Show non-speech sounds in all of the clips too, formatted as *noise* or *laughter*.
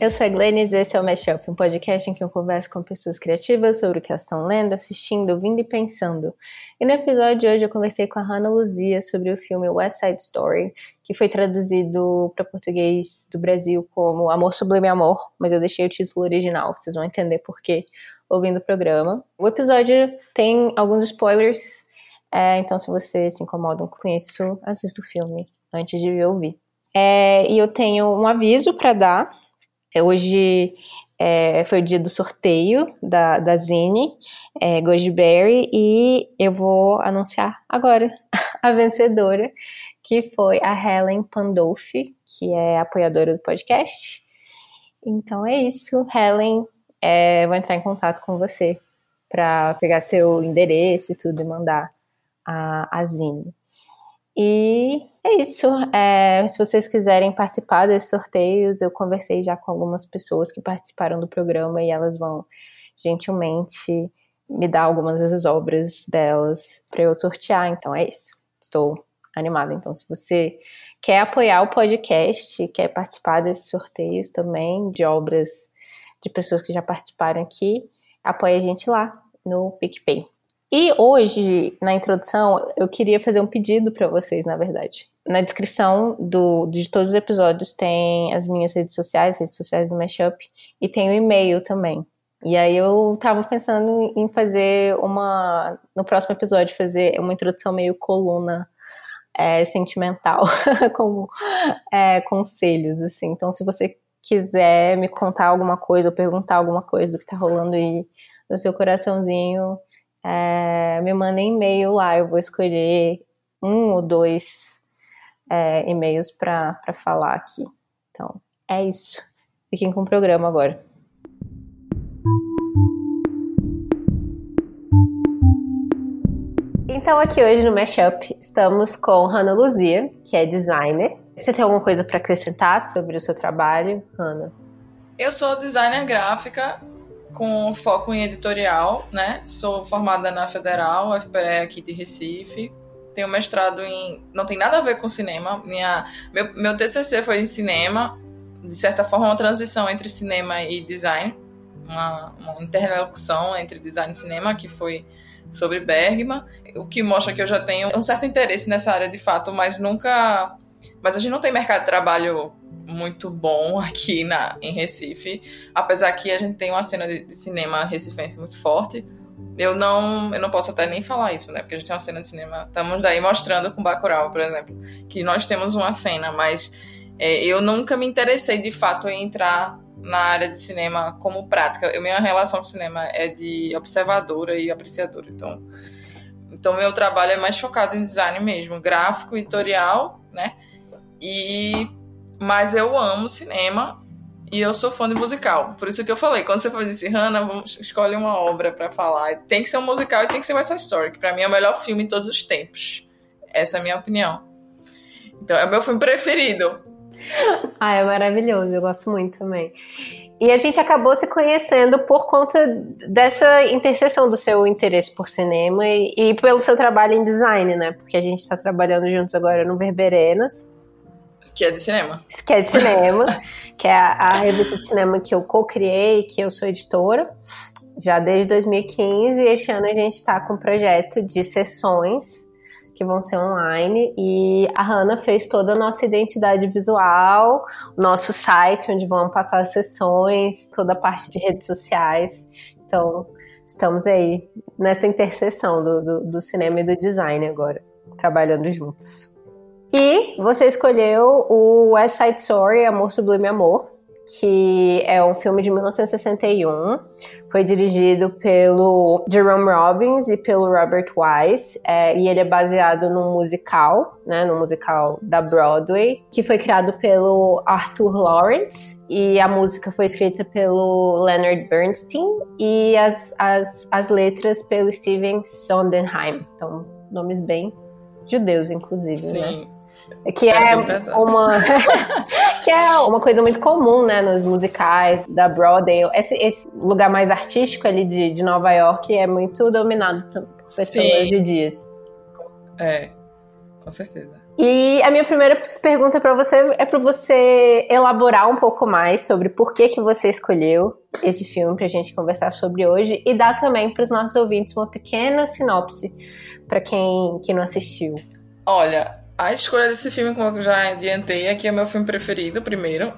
eu sou a Glennis e esse é o Mashup, um podcast em que eu converso com pessoas criativas sobre o que elas estão lendo, assistindo, ouvindo e pensando. E no episódio de hoje eu conversei com a Hannah Luzia sobre o filme West Side Story, que foi traduzido para português do Brasil como Amor Sublime Amor, mas eu deixei o título original, vocês vão entender por quê ouvindo o programa. O episódio tem alguns spoilers, é, então se vocês se incomodam com isso, assista o filme antes de ouvir. É, e eu tenho um aviso para dar hoje é, foi o dia do sorteio da, da Zine, é, Berry, e eu vou anunciar agora *laughs* a vencedora, que foi a Helen Pandolfi, que é apoiadora do podcast. Então é isso, Helen, é, vou entrar em contato com você para pegar seu endereço e tudo e mandar a, a Zine. E é isso. É, se vocês quiserem participar desses sorteios, eu conversei já com algumas pessoas que participaram do programa e elas vão gentilmente me dar algumas das obras delas para eu sortear. Então é isso. Estou animada. Então, se você quer apoiar o podcast, quer participar desses sorteios também de obras de pessoas que já participaram aqui, apoie a gente lá no PicPay. E hoje, na introdução, eu queria fazer um pedido para vocês, na verdade. Na descrição do, de todos os episódios tem as minhas redes sociais, redes sociais do Mashup, e tem o e-mail também. E aí eu tava pensando em fazer uma. No próximo episódio, fazer uma introdução meio coluna é, sentimental, *laughs* como é, conselhos, assim. Então, se você quiser me contar alguma coisa ou perguntar alguma coisa do que tá rolando aí no seu coraçãozinho, é, me mandem e-mail lá, eu vou escolher um ou dois é, e-mails para falar aqui. Então, é isso. Fiquem com o programa agora. Então, aqui hoje no Mashup, estamos com Hanna Luzia, que é designer. Você tem alguma coisa para acrescentar sobre o seu trabalho, Hanna? Eu sou designer gráfica com foco em editorial, né? Sou formada na Federal, UFPE aqui de Recife. Tenho mestrado em. Não tem nada a ver com cinema. Minha, meu, meu TCC foi em cinema, de certa forma, uma transição entre cinema e design. Uma, uma interlocução entre design e cinema, que foi sobre Bergman, o que mostra que eu já tenho um certo interesse nessa área de fato, mas nunca. Mas a gente não tem mercado de trabalho muito bom aqui na, em Recife. Apesar que a gente tem uma cena de, de cinema recifense muito forte. Eu não, eu não posso até nem falar isso, né? Porque a gente tem uma cena de cinema. Estamos daí mostrando com Bacurau, por exemplo, que nós temos uma cena, mas é, eu nunca me interessei de fato em entrar na área de cinema como prática. Eu, minha relação com cinema é de observadora e apreciadora. Então, então meu trabalho é mais focado em design mesmo, gráfico, editorial, né? E mas eu amo cinema e eu sou fã de musical. Por isso que eu falei, quando você faz isso, Hannah, vamos escolhe uma obra para falar. Tem que ser um musical e tem que ser West Side Story, que pra mim é o melhor filme em todos os tempos. Essa é a minha opinião. Então, é o meu filme preferido. Ah, é maravilhoso, eu gosto muito também. E a gente acabou se conhecendo por conta dessa interseção do seu interesse por cinema e, e pelo seu trabalho em design, né? Porque a gente está trabalhando juntos agora no Verberenas. Que é de cinema. Que é de cinema, que é a, a, revista de cinema que eu co-criei, que eu sou editora, já desde 2015. E este ano a gente está com um projeto de sessões que vão ser online. E a Hanna fez toda a nossa identidade visual, nosso site, onde vão passar as sessões, toda a parte de redes sociais. Então, estamos aí nessa interseção do, do, do cinema e do design agora, trabalhando juntos. E você escolheu o West Side Story, Amor Sublime Amor, que é um filme de 1961. Foi dirigido pelo Jerome Robbins e pelo Robert Wise. É, e ele é baseado num musical, né, no musical da Broadway, que foi criado pelo Arthur Lawrence. E a música foi escrita pelo Leonard Bernstein e as, as, as letras pelo Steven Sondheim. Então, nomes bem judeus, inclusive, né? Sim. né? Que é, é uma *laughs* que é uma coisa muito comum, né, nos musicais da Broadway. Esse, esse lugar mais artístico ali de, de Nova York é muito dominado por pessoas Sim. judias. É, com certeza. E a minha primeira pergunta para você é para você elaborar um pouco mais sobre por que, que você escolheu esse filme para a gente conversar sobre hoje e dar também para os nossos ouvintes uma pequena sinopse para quem que não assistiu. Olha, a escolha desse filme, como eu já adiantei, é que é meu filme preferido, primeiro.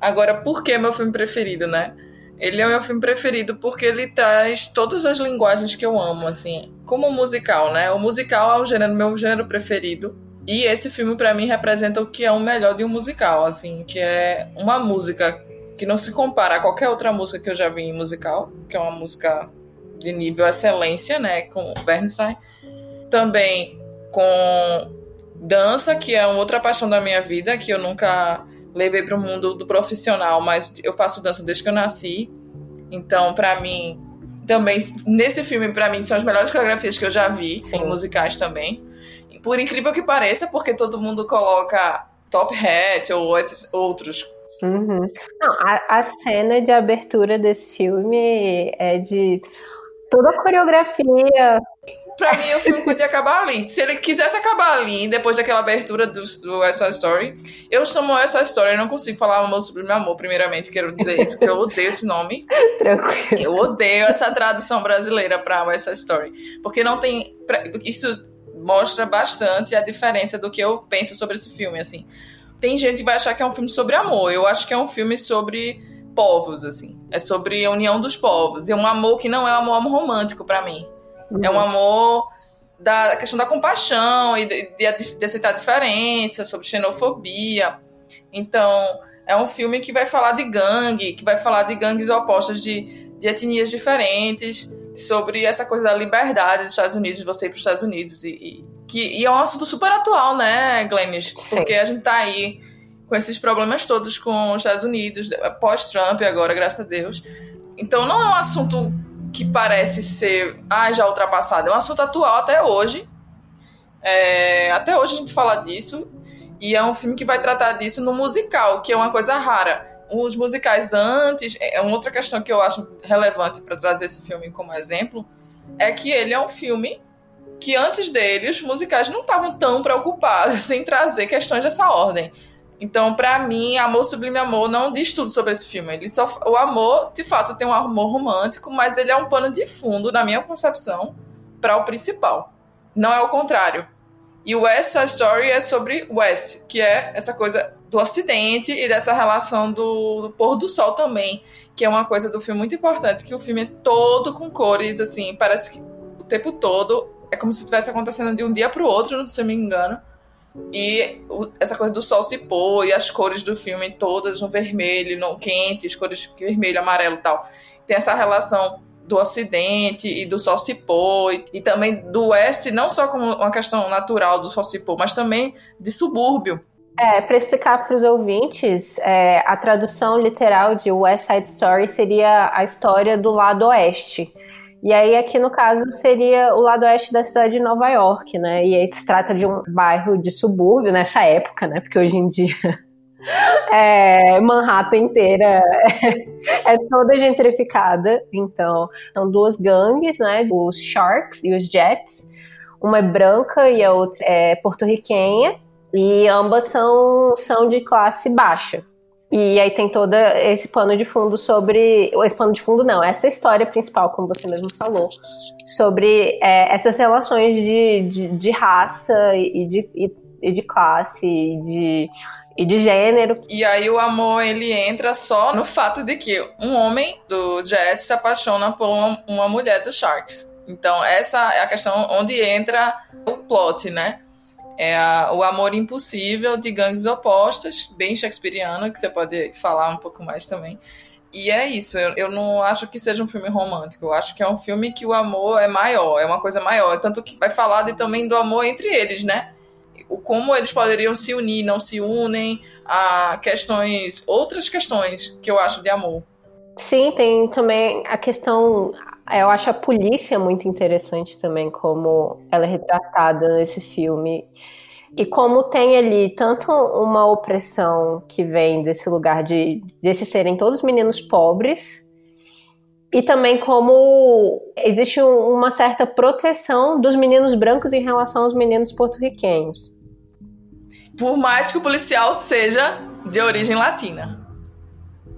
Agora, por que é meu filme preferido, né? Ele é o meu filme preferido porque ele traz todas as linguagens que eu amo, assim. Como musical, né? O musical é o gênero, meu gênero preferido. E esse filme, para mim, representa o que é o melhor de um musical, assim. Que é uma música que não se compara a qualquer outra música que eu já vi em musical. Que é uma música de nível excelência, né? Com Bernstein. Também com dança, que é uma outra paixão da minha vida, que eu nunca levei para o mundo do profissional, mas eu faço dança desde que eu nasci. Então, para mim, também nesse filme para mim são as melhores coreografias que eu já vi, Sim. em musicais também. Por incrível que pareça, porque todo mundo coloca Top Hat ou outros. Uhum. Não, a, a cena de abertura desse filme é de toda a coreografia Pra mim, o filme podia acabar ali. Se ele quisesse acabar ali, depois daquela abertura do, do essa Story, eu chamo essa Story, eu não consigo falar amor sobre meu amor, primeiramente, quero dizer isso, porque eu odeio esse nome. *laughs* Tranquilo. Eu odeio essa tradução brasileira pra essa Story. Porque não tem. Isso mostra bastante a diferença do que eu penso sobre esse filme, assim. Tem gente que vai achar que é um filme sobre amor. Eu acho que é um filme sobre povos, assim. É sobre a união dos povos. É um amor que não é um amor romântico para mim. É um amor da questão da compaixão e de, de, de aceitar a diferença, sobre xenofobia. Então, é um filme que vai falar de gangue, que vai falar de gangues opostas de, de etnias diferentes, sobre essa coisa da liberdade dos Estados Unidos, de você ir para os Estados Unidos. E, e, que, e é um assunto super atual, né, Glennis? Porque a gente tá aí com esses problemas todos com os Estados Unidos, pós-Trump agora, graças a Deus. Então não é um assunto que parece ser ah, já ultrapassado. É um assunto atual até hoje. É, até hoje a gente fala disso. E é um filme que vai tratar disso no musical, que é uma coisa rara. Os musicais antes, é uma outra questão que eu acho relevante para trazer esse filme como exemplo, é que ele é um filme que antes dele os musicais não estavam tão preocupados *laughs* em trazer questões dessa ordem. Então, para mim, Amor Sublime Amor não diz tudo sobre esse filme. Ele só, o amor, de fato, tem um amor romântico, mas ele é um pano de fundo, na minha concepção, para o principal. Não é o contrário. E o West Side Story é sobre West, que é essa coisa do Ocidente e dessa relação do, do pôr do sol também, que é uma coisa do filme muito importante, que o filme é todo com cores, assim, parece que o tempo todo é como se estivesse acontecendo de um dia para o outro, se eu me engano. E essa coisa do sol se pôr e as cores do filme todas no vermelho, no quente, as cores vermelho, amarelo e tal. Tem essa relação do ocidente e do sol se pôr, e, e também do oeste, não só como uma questão natural do sol se pôr, mas também de subúrbio. É, para explicar para os ouvintes, é, a tradução literal de West Side Story seria a história do lado oeste. E aí, aqui no caso, seria o lado oeste da cidade de Nova York, né? E aí se trata de um bairro de subúrbio nessa época, né? Porque hoje em dia *laughs* é, Manhattan inteira é, *laughs* é, toda gentrificada. Então, são duas gangues, né? Os Sharks e os Jets. Uma é branca e a outra é porto-riquenha. E ambas são, são de classe baixa. E aí tem todo esse pano de fundo sobre. Esse pano de fundo não, essa história principal, como você mesmo falou, sobre é, essas relações de, de, de raça e de, e, e de classe e de, e de gênero. E aí o amor ele entra só no fato de que um homem do Jet se apaixona por uma, uma mulher do Sharks. Então essa é a questão onde entra o plot, né? É a, o amor impossível de gangues opostas, bem shakespeariano, que você pode falar um pouco mais também. E é isso, eu, eu não acho que seja um filme romântico, eu acho que é um filme que o amor é maior, é uma coisa maior, tanto que vai falar de, também do amor entre eles, né? O como eles poderiam se unir, não se unem, a questões, outras questões que eu acho de amor. Sim, tem também a questão eu acho a polícia muito interessante também, como ela é retratada nesse filme. E como tem ali tanto uma opressão que vem desse lugar de, esses serem todos meninos pobres, e também como existe uma certa proteção dos meninos brancos em relação aos meninos porto-riquenhos. Por mais que o policial seja de origem latina.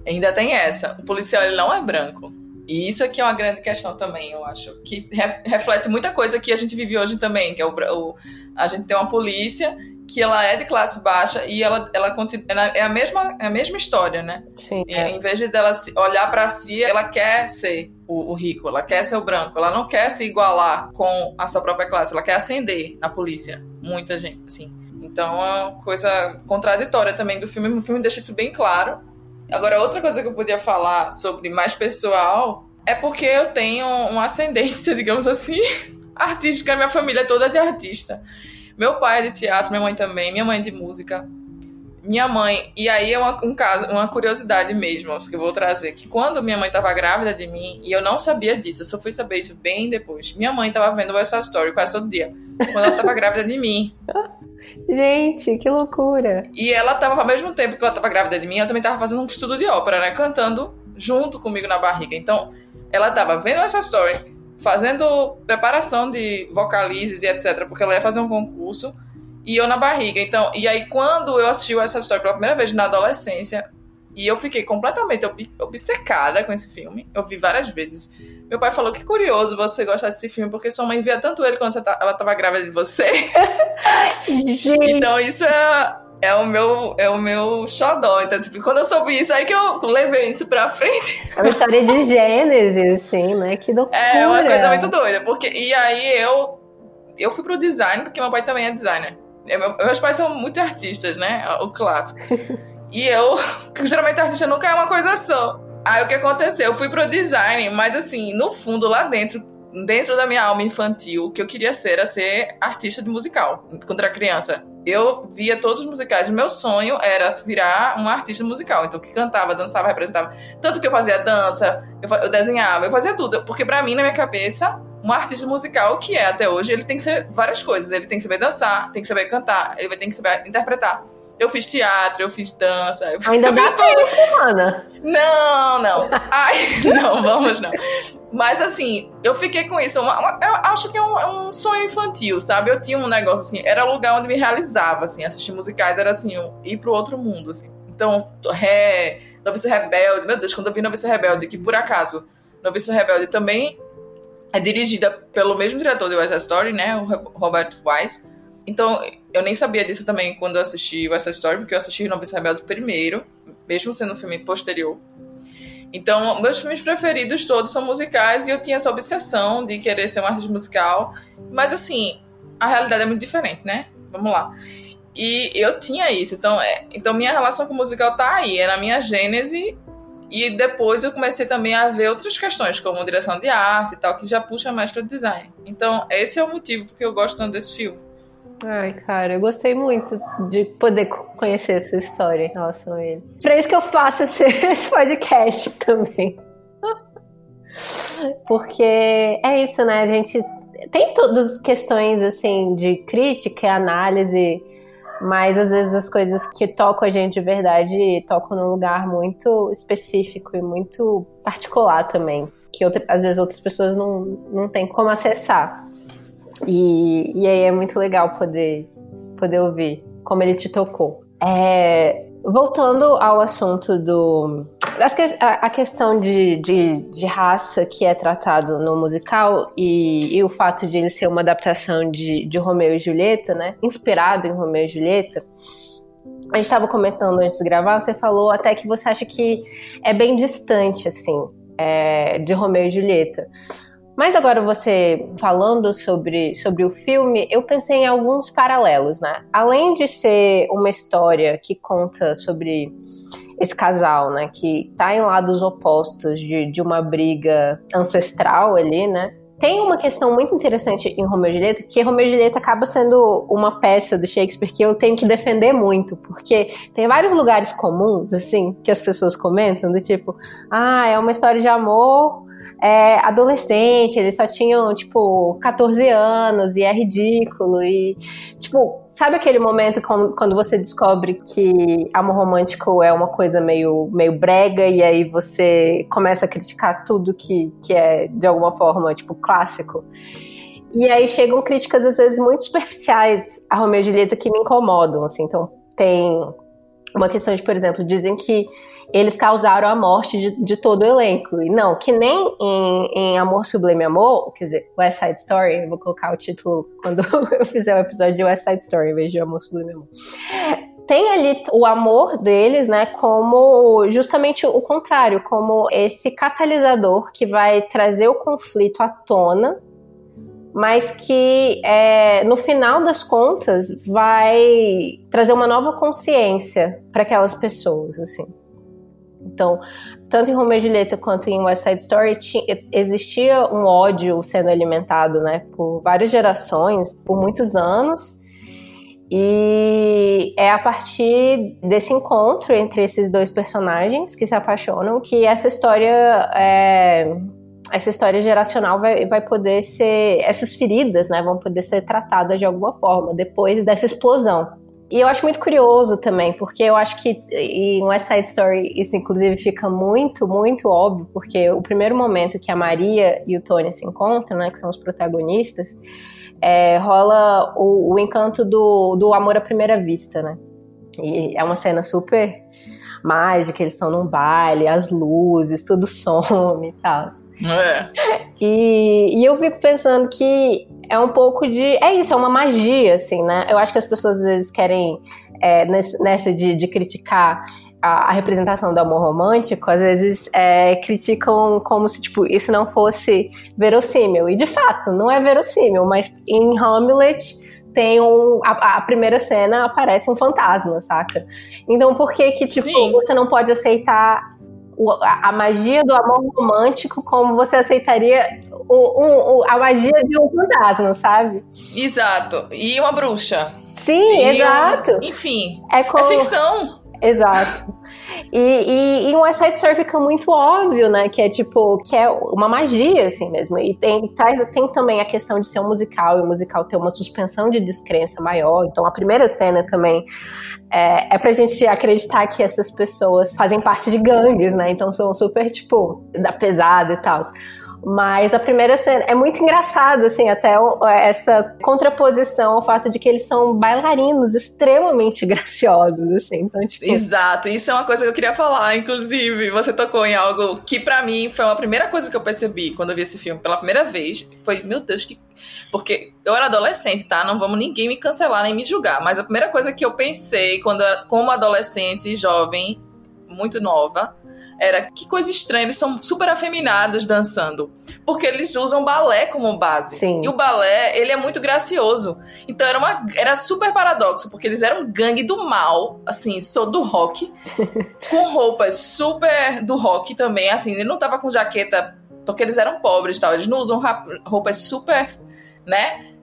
Ainda tem essa. O policial ele não é branco. E isso aqui é uma grande questão também, eu acho. Que re reflete muita coisa que a gente vive hoje também. Que é o, o, a gente tem uma polícia que ela é de classe baixa e ela, ela continua, é a mesma é a mesma história, né? Sim. É. Em vez de dela olhar para si, ela quer ser o, o, rico, ela quer ser o branco, ela não quer se igualar com a sua própria classe, ela quer ascender na polícia. Muita gente, assim. Então é uma coisa contraditória também do filme. O filme deixa isso bem claro. Agora, outra coisa que eu podia falar sobre mais pessoal é porque eu tenho uma ascendência, *laughs* digamos assim, artística. Minha família é toda de artista. Meu pai é de teatro, minha mãe também, minha mãe é de música. Minha mãe, e aí é uma, um caso, uma curiosidade mesmo que eu vou trazer, que quando minha mãe estava grávida de mim, e eu não sabia disso, eu só fui saber isso bem depois. Minha mãe estava vendo essa story quase todo dia, quando ela estava grávida de mim. Gente, que loucura! E ela estava, ao mesmo tempo que ela estava grávida de mim, ela também estava fazendo um estudo de ópera, né? Cantando junto comigo na barriga. Então, ela estava vendo essa story, fazendo preparação de vocalizes e etc, porque ela ia fazer um concurso e eu na barriga. Então, e aí quando eu assisti essa história pela primeira vez na adolescência, e eu fiquei completamente obcecada com esse filme. Eu vi várias vezes. Meu pai falou que curioso você gostar desse filme, porque sua mãe via tanto ele quando tá, ela estava grávida de você. *laughs* então isso é, é o meu é o meu xodó. Então, tipo, quando eu soube isso, aí que eu levei isso pra frente. É uma história de Gênesis, assim, né? Que loucura. *laughs* É uma coisa muito doida. Porque, e aí eu, eu fui pro design, porque meu pai também é designer. Meus pais são muito artistas, né? O clássico. *laughs* E eu, geralmente artista nunca é uma coisa só. Aí o que aconteceu? Eu fui pro design, mas assim, no fundo, lá dentro, dentro da minha alma infantil, o que eu queria ser era ser artista de musical, quando era criança. Eu via todos os musicais, meu sonho era virar um artista musical, então que cantava, dançava, representava. Tanto que eu fazia dança, eu, desenhava, eu fazia tudo, porque para mim, na minha cabeça, um artista musical, que é até hoje, ele tem que ser várias coisas. Ele tem que saber dançar, tem que saber cantar, ele vai ter que saber interpretar. Eu fiz teatro, eu fiz dança. Eu Ainda dá tempo, Ana. Não, não. Ai, *laughs* não, vamos não. Mas assim, eu fiquei com isso. Uma, uma, eu acho que é um, é um, sonho infantil, sabe? Eu tinha um negócio assim, era lugar onde me realizava, assim, assistir musicais era assim, ir pro outro mundo, assim. Então, Ré, Novice Rebelde, meu Deus, quando eu vi Novice Rebelde, que por acaso Novice Rebelde também é dirigida pelo mesmo diretor de West Story, né? O Robert Wise. Então, eu nem sabia disso também quando eu assisti essa história, porque eu assisti Novice Rebelde primeiro, mesmo sendo um filme posterior. Então, meus filmes preferidos todos são musicais e eu tinha essa obsessão de querer ser um artista musical. Mas, assim, a realidade é muito diferente, né? Vamos lá. E eu tinha isso. Então, é, então minha relação com o musical tá aí. É na minha gênese. E depois eu comecei também a ver outras questões, como direção de arte e tal, que já puxa mais para design. Então, esse é o motivo porque eu gosto tanto desse filme. Ai, cara, eu gostei muito de poder conhecer essa história em relação a ele. Pra isso que eu faço esse, *laughs* esse podcast também. *laughs* Porque é isso, né? A gente tem todas as questões assim de crítica análise, mas às vezes as coisas que tocam a gente de verdade tocam num lugar muito específico e muito particular também, que outra, às vezes outras pessoas não, não têm como acessar. E, e aí é muito legal poder, poder ouvir como ele te tocou. É, voltando ao assunto do. A, questão de, de, de, raça que é tratado no musical e, e, o fato de ele ser uma adaptação de, de Romeu e Julieta, né? Inspirado em Romeu e Julieta. A gente estava comentando antes de gravar, você falou até que você acha que é bem distante, assim, é, de Romeu e Julieta. Mas agora você falando sobre, sobre o filme, eu pensei em alguns paralelos, né? Além de ser uma história que conta sobre esse casal, né, que tá em lados opostos de, de uma briga ancestral ali, né? Tem uma questão muito interessante em Romeu e Julieta, que Romeu e Julieta acaba sendo uma peça do Shakespeare que eu tenho que defender muito, porque tem vários lugares comuns, assim, que as pessoas comentam, do tipo, ah, é uma história de amor é, adolescente, eles só tinham, tipo, 14 anos e é ridículo. E, tipo, sabe aquele momento quando você descobre que amor romântico é uma coisa meio, meio brega e aí você começa a criticar tudo que, que é, de alguma forma, tipo, clássico? E aí chegam críticas, às vezes, muito superficiais a Romeu e Julieta que me incomodam, assim. Então, tem uma questão de, por exemplo, dizem que eles causaram a morte de, de todo o elenco. E não, que nem em, em Amor Sublime Amor, quer dizer, West Side Story, eu vou colocar o título quando *laughs* eu fizer o episódio de West Side Story, em vez de Amor Sublime Amor. Tem ali o amor deles, né, como justamente o contrário, como esse catalisador que vai trazer o conflito à tona mas que é, no final das contas vai trazer uma nova consciência para aquelas pessoas, assim. Então, tanto em Romeo e Julieta quanto em West Side Story existia um ódio sendo alimentado, né, por várias gerações, por muitos anos. E é a partir desse encontro entre esses dois personagens que se apaixonam que essa história é, essa história geracional vai, vai poder ser. Essas feridas, né, vão poder ser tratadas de alguma forma depois dessa explosão. E eu acho muito curioso também, porque eu acho que em West Side Story isso inclusive fica muito, muito óbvio, porque o primeiro momento que a Maria e o Tony se encontram, né, que são os protagonistas, é, rola o, o encanto do, do amor à primeira vista, né? E é uma cena super mágica, eles estão num baile, as luzes, tudo *laughs* some e tal. É. *laughs* E, e eu fico pensando que é um pouco de. É isso, é uma magia, assim, né? Eu acho que as pessoas às vezes querem, é, nessa de, de criticar a, a, representação do amor romântico, às vezes é, criticam como se, tipo, isso não fosse verossímil. E de fato, não é verossímil, mas em Hamlet tem um. A, a, primeira cena aparece um fantasma, saca? Então por que que, tipo, Sim. você não pode aceitar a, magia do amor romântico como você aceitaria o, a magia de um fantasma, sabe? Exato. E uma bruxa. Sim, e exato. Um, enfim. É, como... é ficção. Exato. E, e, e um Side Story fica muito óbvio, né? Que é tipo, que é uma magia, assim mesmo. E tem, traz, tem também a questão de ser um musical, e o musical ter uma suspensão de descrença maior. Então a primeira cena também é, é pra gente acreditar que essas pessoas fazem parte de gangues, né? Então são super, tipo, da pesada e tal. Mas a primeira cena é muito engraçado, assim, até essa contraposição ao fato de que eles são bailarinos extremamente *laughs* graciosos, assim. Então, tipo... Exato, isso é uma coisa que eu queria falar, inclusive. Você tocou em algo que para mim foi uma primeira coisa que eu percebi quando eu vi esse filme pela primeira vez. Foi, meu Deus, que porque eu era adolescente, tá? Não vamos ninguém me cancelar nem me julgar. Mas a primeira coisa que eu pensei quando como adolescente, jovem, muito nova, era que coisa estranha, eles são super afeminados dançando. Porque eles usam balé como base. Sim. E o balé, ele é muito gracioso. Então era, uma, era super paradoxo, porque eles eram gangue do mal, assim, sou do rock, *laughs* com roupas super do rock também, assim, ele não tava com jaqueta, porque eles eram pobres tal, eles não usam roupas super né?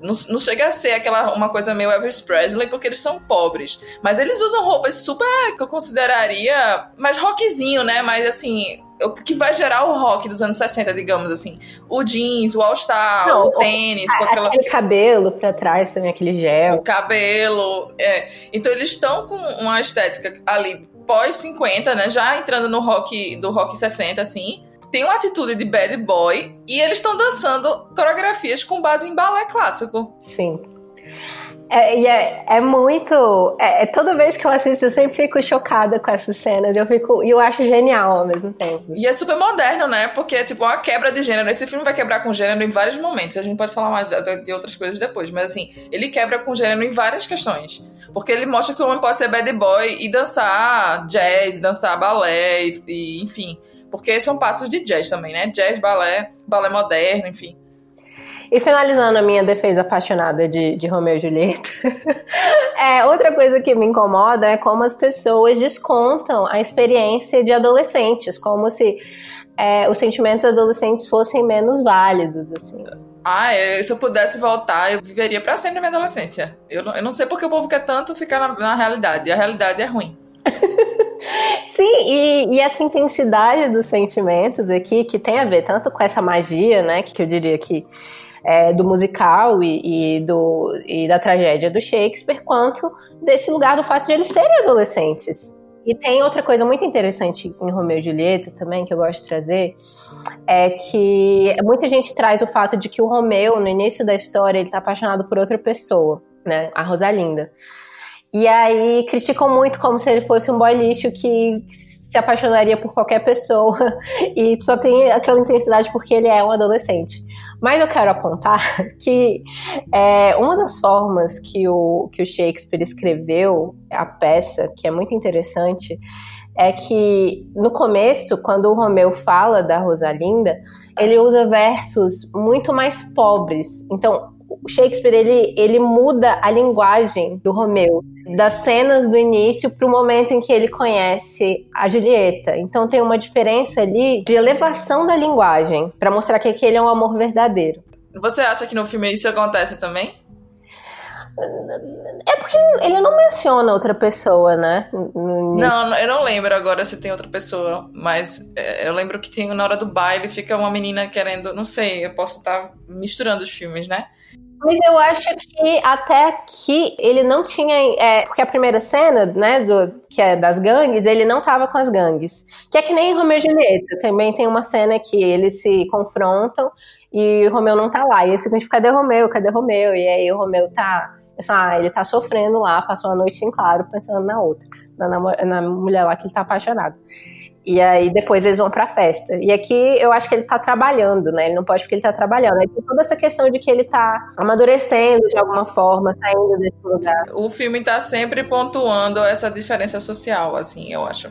Não, não, chega a ser aquela uma coisa meio Elvis Presley, porque eles são pobres. Mas eles usam roupas super que eu consideraria mais rockzinho, né? Mas assim, o que vai gerar o rock dos anos 60, digamos assim. O jeans, o all-star, o tênis. O, aquela... Aquele cabelo pra trás também, aquele gel. O cabelo, é. Então eles estão com uma estética ali pós 50, né? Já entrando no rock do rock 60, assim tem uma atitude de bad boy e eles estão dançando coreografias com base em balé clássico. Sim. É, é, é, muito. É, é, toda vez que eu assisto, eu sempre fico chocada com essas cenas. Eu fico. E eu acho genial ao mesmo tempo. E é super moderno, né? Porque é tipo uma quebra de gênero. Esse filme vai quebrar com gênero em vários momentos. A gente pode falar mais de outras coisas depois. Mas assim, ele quebra com gênero em várias questões. Porque ele mostra que o homem pode ser bad boy e dançar jazz, dançar balé, e, e enfim. Porque são passos de jazz também, né? Jazz, balé, balé moderno, enfim. E finalizando a minha defesa apaixonada de, de Romeu e Julieta, *laughs* é, outra coisa que me incomoda é como as pessoas descontam a experiência de adolescentes, como se é, os sentimentos adolescentes fossem menos válidos, assim. Ah, eu, se eu pudesse voltar, eu viveria para sempre a minha adolescência. Eu não, eu não sei porque o povo quer tanto ficar na, na realidade. E a realidade é ruim. *laughs* Sim, e, e, essa intensidade dos sentimentos aqui, que tem a ver tanto com essa magia, né, que eu diria que é, do musical e, e, do, e da tragédia do Shakespeare, quanto desse lugar do fato de eles serem adolescentes. E tem outra coisa muito interessante em Romeu e Julieta também, que eu gosto de trazer, é que muita gente traz o fato de que o Romeu, no início da história, ele tá apaixonado por outra pessoa, né? A Rosalinda. E aí criticam muito como se ele fosse um boy lixo que se apaixonaria por qualquer pessoa *laughs* e só tem aquela intensidade porque ele é um adolescente. Mas eu quero apontar *laughs* que é, uma das formas que o, que o Shakespeare escreveu a peça, que é muito interessante, é que no começo, quando o Romeu fala da Rosalinda, ele usa versos muito mais pobres. Então, o Shakespeare ele, ele muda a linguagem do Romeu das cenas do início para o momento em que ele conhece a Julieta. Então tem uma diferença ali de elevação da linguagem para mostrar que aquele é um amor verdadeiro. Você acha que no filme isso acontece também? É porque ele não menciona outra pessoa, né? Não, eu não lembro agora se tem outra pessoa, mas é, eu lembro que tem na hora do baile fica uma menina querendo, não sei, eu posso estar misturando os filmes, né? Mas eu acho que até aqui ele não tinha. É, porque a primeira cena, né, do, que é das gangues, ele não tava com as gangues. Que é que nem Romeu e Julieta. Também tem uma cena que eles se confrontam e o Romeu não tá lá. E eles ficam tipo, cadê Romeu? Cadê Romeu? E aí o Romeu tá. Ah, ele tá sofrendo lá, passou a noite em claro, pensando na outra, na, na, na mulher lá que ele tá apaixonado. E aí depois eles vão pra festa. E aqui eu acho que ele tá trabalhando, né? Ele não pode porque ele tá trabalhando. Aí tem toda essa questão de que ele tá amadurecendo de alguma forma, saindo desse lugar. O filme tá sempre pontuando essa diferença social, assim, eu acho.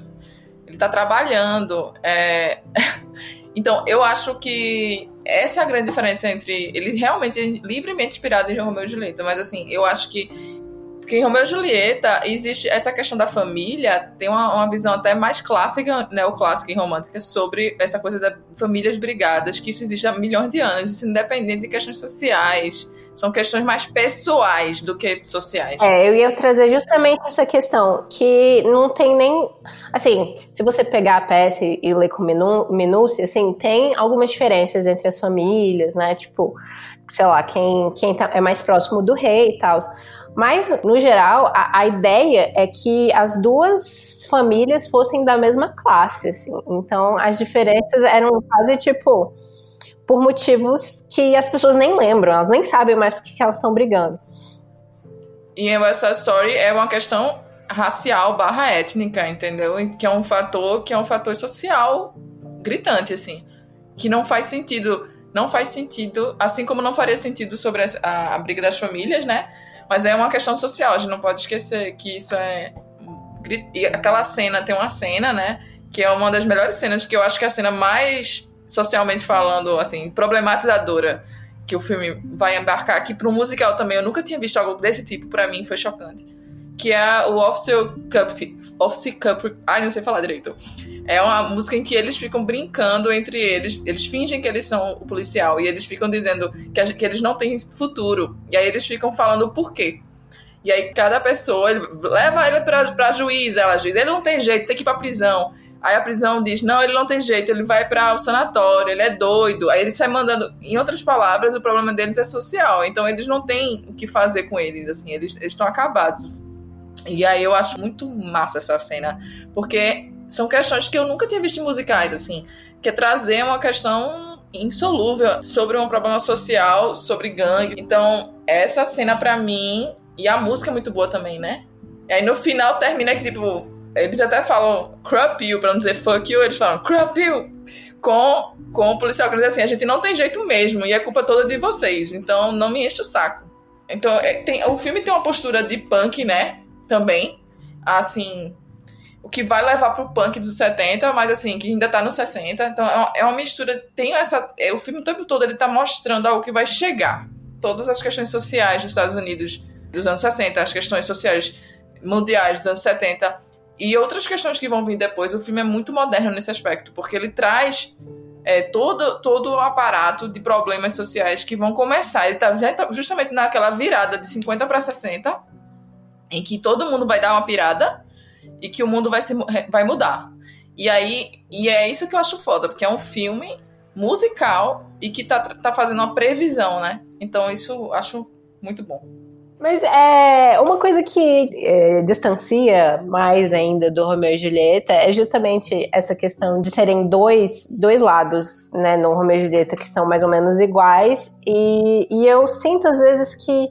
Ele tá trabalhando. É... *laughs* então, eu acho que essa é a grande diferença entre. Ele realmente é livremente inspirado em Romeu e Julieta, mas assim, eu acho que porque em Romeu e Julieta existe essa questão da família, tem uma, uma visão até mais clássica, neoclássica e romântica, sobre essa coisa das famílias brigadas, que isso existe há milhões de anos, isso independente de questões sociais. São questões mais pessoais do que sociais. É, eu ia trazer justamente essa questão, que não tem nem. Assim, se você pegar a peça e ler com minúcia, assim, tem algumas diferenças entre as famílias, né? Tipo, sei lá, quem, quem tá, é mais próximo do rei e tal. Mas, no geral, a, a, ideia é que as duas famílias fossem da mesma classe, assim. Então, as diferenças eram quase tipo por motivos que as pessoas nem lembram, elas nem sabem mais por que elas estão brigando. E essa Story é uma questão racial barra étnica, entendeu? Que é um fator que é um fator social gritante, assim. Que não faz sentido. Não faz sentido, assim como não faria sentido sobre a, a briga das famílias, né? Mas é uma questão social, a gente não pode esquecer que isso é. E aquela cena, tem uma cena, né? Que é uma das melhores cenas, que eu acho que é a cena mais socialmente falando, assim, problematizadora que o filme vai embarcar aqui um musical também. Eu nunca tinha visto algo desse tipo, para mim foi chocante. Que é o Officer Cup. Officer Cup. Ai, não sei falar direito. É uma música em que eles ficam brincando entre eles. Eles fingem que eles são o policial. E eles ficam dizendo que, que eles não têm futuro. E aí eles ficam falando o porquê. E aí cada pessoa ele leva ele pra, pra juiz. Ela diz: ele não tem jeito, tem que ir pra prisão. Aí a prisão diz: não, ele não tem jeito, ele vai para o sanatório, ele é doido. Aí ele sai mandando. Em outras palavras, o problema deles é social. Então eles não têm o que fazer com eles, assim, eles estão acabados. E aí eu acho muito massa essa cena, porque são questões que eu nunca tinha visto em musicais, assim, que é trazer uma questão insolúvel sobre um problema social, sobre gangue. Então, essa cena para mim e a música é muito boa também, né? E aí no final termina que tipo, eles até falam crap you para não dizer fuck you, eles falam crap you com com o policial que diz assim, a gente não tem jeito mesmo e é culpa toda de vocês. Então, não me enche o saco. Então, é, tem, o filme tem uma postura de punk, né? Também. Assim, o que vai levar pro punk dos 70, mas assim, que ainda tá nos 60. Então é uma, é uma mistura. Tem essa. É, o filme o tempo todo ele tá mostrando algo que vai chegar. Todas as questões sociais dos Estados Unidos dos anos 60, as questões sociais mundiais dos anos 70 e outras questões que vão vir depois. O filme é muito moderno nesse aspecto, porque ele traz é, todo, todo o aparato de problemas sociais que vão começar. Ele tá, tá justamente naquela virada de 50 para 60, em que todo mundo vai dar uma pirada e que o mundo vai, se, vai mudar. E aí, e é isso que eu acho foda, porque é um filme musical e que tá, tá fazendo uma previsão, né? Então isso eu acho muito bom. Mas é uma coisa que é, distancia mais ainda do Romeu e Julieta é justamente essa questão de serem dois, dois lados, né, no Romeu e Julieta que são mais ou menos iguais e, e eu sinto às vezes que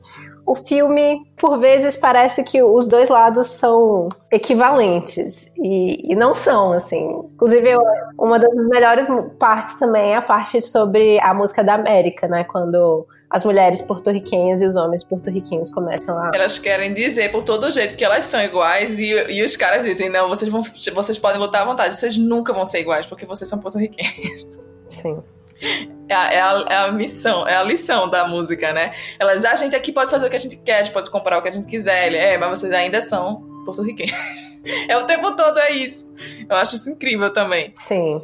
o filme, por vezes, parece que os dois lados são equivalentes. E, e não são, assim. Inclusive, eu, uma das melhores partes também é a parte sobre a música da América, né? Quando as mulheres porto-riquenhas e os homens porto-riquenhos começam a. Elas querem dizer por todo jeito que elas são iguais e, e os caras dizem: não, vocês, vão, vocês podem lutar à vontade, vocês nunca vão ser iguais porque vocês são porto-riquenhos. Sim. É a, é, a, é a, missão, é a lição da música, né? Elas, a gente aqui pode fazer o que a gente quer, a gente pode comprar o que a gente quiser. Ele, é, mas vocês ainda são porto-riquenhos. *laughs* É o tempo todo, é isso. Eu acho isso incrível também. Sim.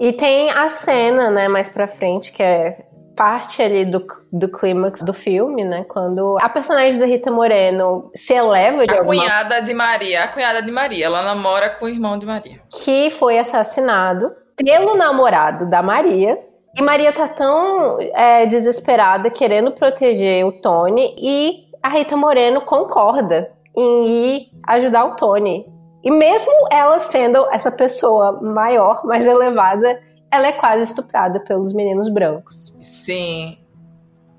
E tem a cena, né, mais pra frente, que é parte ali do, do clímax do filme, né? Quando a personagem da Rita Moreno se eleva de A alguma... cunhada de Maria, a cunhada de Maria, ela namora com o irmão de Maria. Que foi assassinado pelo namorado da Maria, e Maria tá tão é, desesperada, querendo proteger o Tony, e a Rita Moreno concorda em ir ajudar o Tony. E mesmo ela sendo essa pessoa maior, mais elevada, ela é quase estuprada pelos meninos brancos. Sim.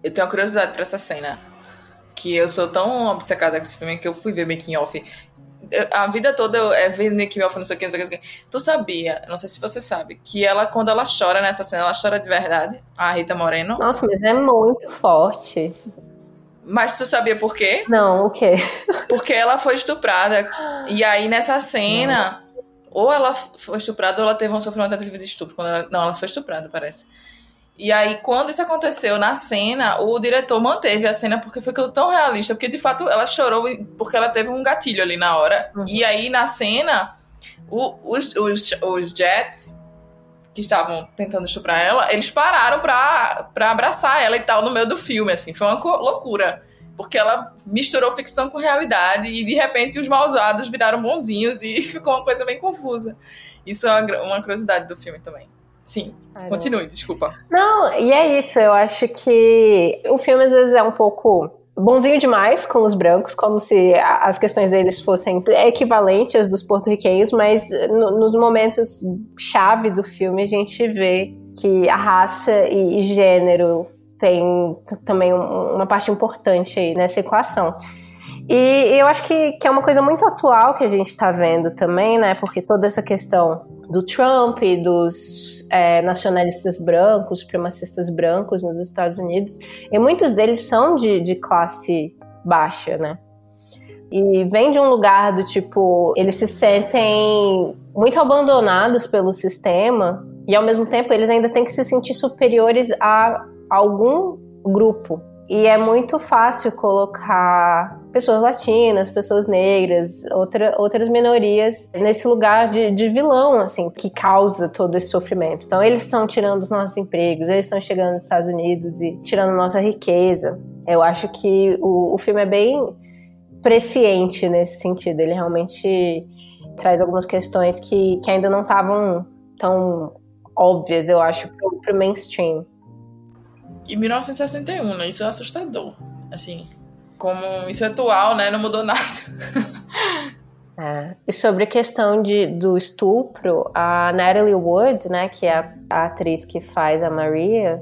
Eu tenho uma curiosidade pra essa cena. Que eu sou tão obcecada com esse filme que eu fui ver making off a vida toda eu é vendo Nick Melfa, não sei o que, não sei o que, Tu sabia, não sei se você sabe, que ela, quando ela chora nessa cena, ela chora de verdade, a Rita Moreno. Nossa, mas é muito forte. Mas tu sabia por quê? Não, o quê? Porque ela foi estuprada. E aí, nessa cena, não. ou ela foi estuprada ou ela teve um sofrimento tentativa de estupro. Quando ela... Não, ela foi estuprada, parece. E aí, quando isso aconteceu na cena, o diretor manteve a cena porque ficou tão realista, porque de fato ela chorou porque ela teve um gatilho ali na hora. Uhum. E aí, na cena, o, os, os, os Jets que estavam tentando estuprar ela, eles pararam pra, pra abraçar ela e tal no meio do filme, assim. Foi uma loucura. Porque ela misturou ficção com realidade e de repente os malvados viraram bonzinhos e *laughs* ficou uma coisa bem confusa. Isso é uma curiosidade do filme também. Sim, Ai, continue, não. desculpa. Não, e é isso, eu acho que o filme às vezes é um pouco bonzinho demais com os brancos, como se as questões deles fossem equivalentes às dos porto-riquenhos, mas no, nos momentos chave do filme a gente vê que a raça e, e gênero tem também um, uma parte importante aí nessa equação. E eu acho que, que é uma coisa muito atual que a gente está vendo também, né? Porque toda essa questão do Trump e dos é, nacionalistas brancos, supremacistas brancos nos Estados Unidos, e muitos deles são de, de classe baixa, né? E vem de um lugar do tipo, eles se sentem muito abandonados pelo sistema e ao mesmo tempo eles ainda têm que se sentir superiores a algum grupo, e é muito fácil colocar pessoas latinas, pessoas negras, outra, outras minorias nesse lugar de, de vilão, assim, que causa todo esse sofrimento. Então, eles estão tirando os nossos empregos, eles estão chegando nos Estados Unidos e tirando nossa riqueza. Eu acho que o, o filme é bem presciente nesse sentido. Ele realmente traz algumas questões que, que ainda não estavam tão óbvias, eu acho, para o mainstream. E 1961, né? Isso é assustador. Assim, como isso é atual, né? Não mudou nada. *laughs* É. E sobre a questão de, do estupro, a Natalie Wood, né, que é a, a atriz que faz a Maria,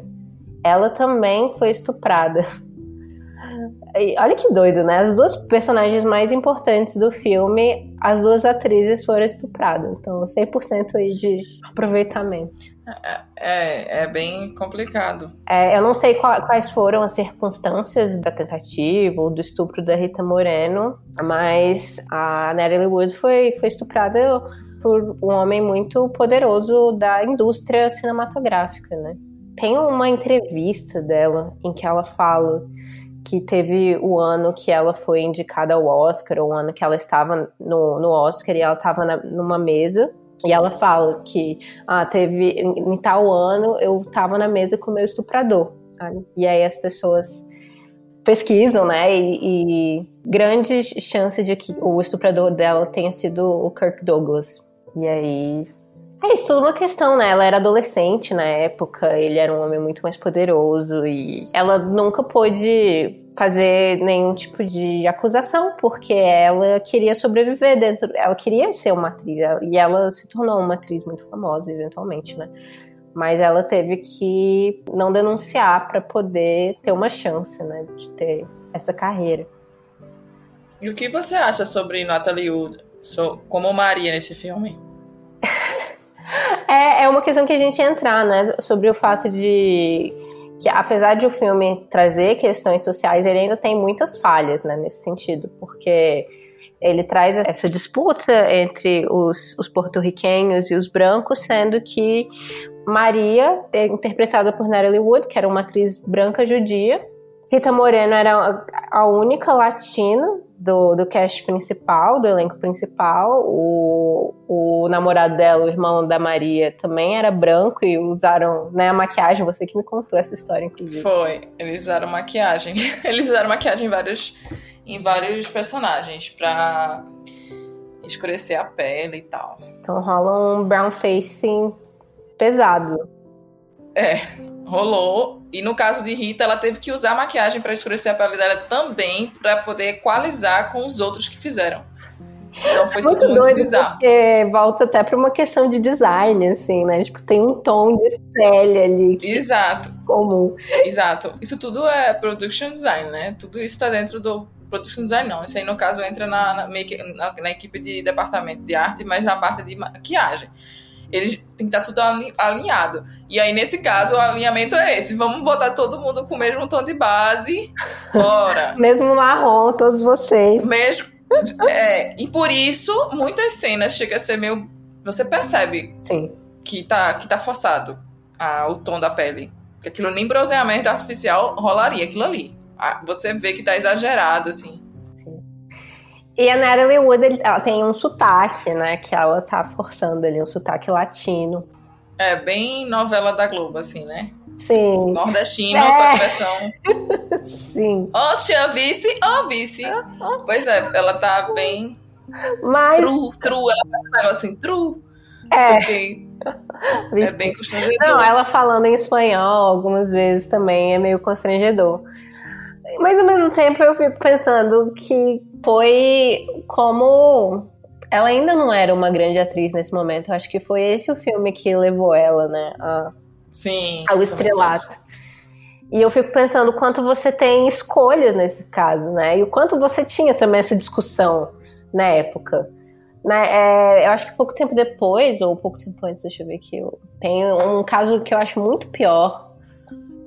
ela também foi estuprada. E olha que doido, né? As duas personagens mais importantes do filme, as duas atrizes foram estupradas. Então, 100% aí de aproveitamento. É, é, é bem complicado. É, eu não sei qual, quais foram as circunstâncias da tentativa ou do estupro da Rita Moreno, mas a Natalie Wood foi, foi estuprada por um homem muito poderoso da indústria cinematográfica, né? Tem uma entrevista dela em que ela fala que teve o ano que ela foi indicada ao Oscar, ou o ano que ela estava no, no Oscar e ela estava numa mesa. E ela fala que ah, teve em tal ano eu estava na mesa com o meu estuprador. Tá? E aí as pessoas pesquisam, né? E, e grandes chances de que o estuprador dela tenha sido o Kirk Douglas. E aí é isso, tudo uma questão, né? Ela era adolescente na época, ele era um homem muito mais poderoso e ela nunca pôde fazer nenhum tipo de acusação, porque ela queria sobreviver dentro, ela queria ser uma atriz, e ela se tornou uma atriz muito famosa eventualmente, né? Mas ela teve que não denunciar para poder ter uma chance, né, de ter essa carreira. E o que você acha sobre Natalie Wood como Maria nesse filme? É, é uma questão que a gente entrar, né, sobre o fato de que apesar de o filme trazer questões sociais, ele ainda tem muitas falhas, né, nesse sentido, porque ele traz essa disputa entre os, os porto-riquenhos e os brancos, sendo que Maria é interpretada por Natalie Wood, que era uma atriz branca judia. Rita Moreno era a única latina do, do cast principal, do elenco principal. O, o namorado dela, o irmão da Maria, também era branco e usaram né, a maquiagem. Você que me contou essa história, inclusive. Foi, eles usaram maquiagem. *laughs* Eles usaram maquiagem em vários, em vários personagens pra escurecer a pele e tal. Então rola um brown facing pesado. É, rolou. E no caso de Rita, ela teve que usar maquiagem para escurecer a pele dela também, para poder equalizar com os outros que fizeram. Então foi muito tudo muito bizarro. Porque volta até para uma questão de design, assim, né? Tipo, tem um tom de pele ali. Exato. Comum. Exato. Isso tudo é production design, né? Tudo isso está dentro do production design, não. Isso aí, no caso, entra na, na, na, na equipe de departamento de arte, mas na parte de maquiagem eles tem que estar tudo alinhado. E aí, nesse caso, o alinhamento é esse. Vamos botar todo mundo com o mesmo tom de base. Bora. *laughs* mesmo marrom, todos vocês. Mesmo. É, e por isso, muitas cenas chegam a ser meio. Você percebe Sim. Que, tá, que tá forçado a, o tom da pele. Que aquilo nem bronzeamento artificial rolaria, aquilo ali. Você vê que tá exagerado, assim. E a Natalie Wood, ela tem um sotaque, né? Que ela tá forçando ali, um sotaque latino. É, bem novela da Globo, assim, né? Sim. Nordestino, é. só que versão. *laughs* Sim. Ó, oh, tia vice, ó, oh, vice. Pois é, ela tá bem. Mas. Tru, tru, ela faz um negócio assim, tru. É. *laughs* é bem constrangedor. Não, ela falando em espanhol algumas vezes também é meio constrangedor. Mas ao mesmo tempo eu fico pensando que foi como ela ainda não era uma grande atriz nesse momento. Eu acho que foi esse o filme que levou ela, né, a, Sim, ao estrelato. E eu fico pensando quanto você tem escolhas nesse caso, né? E o quanto você tinha também essa discussão na época. Né? É, eu acho que pouco tempo depois, ou pouco tempo antes, deixa eu ver aqui, tem um caso que eu acho muito pior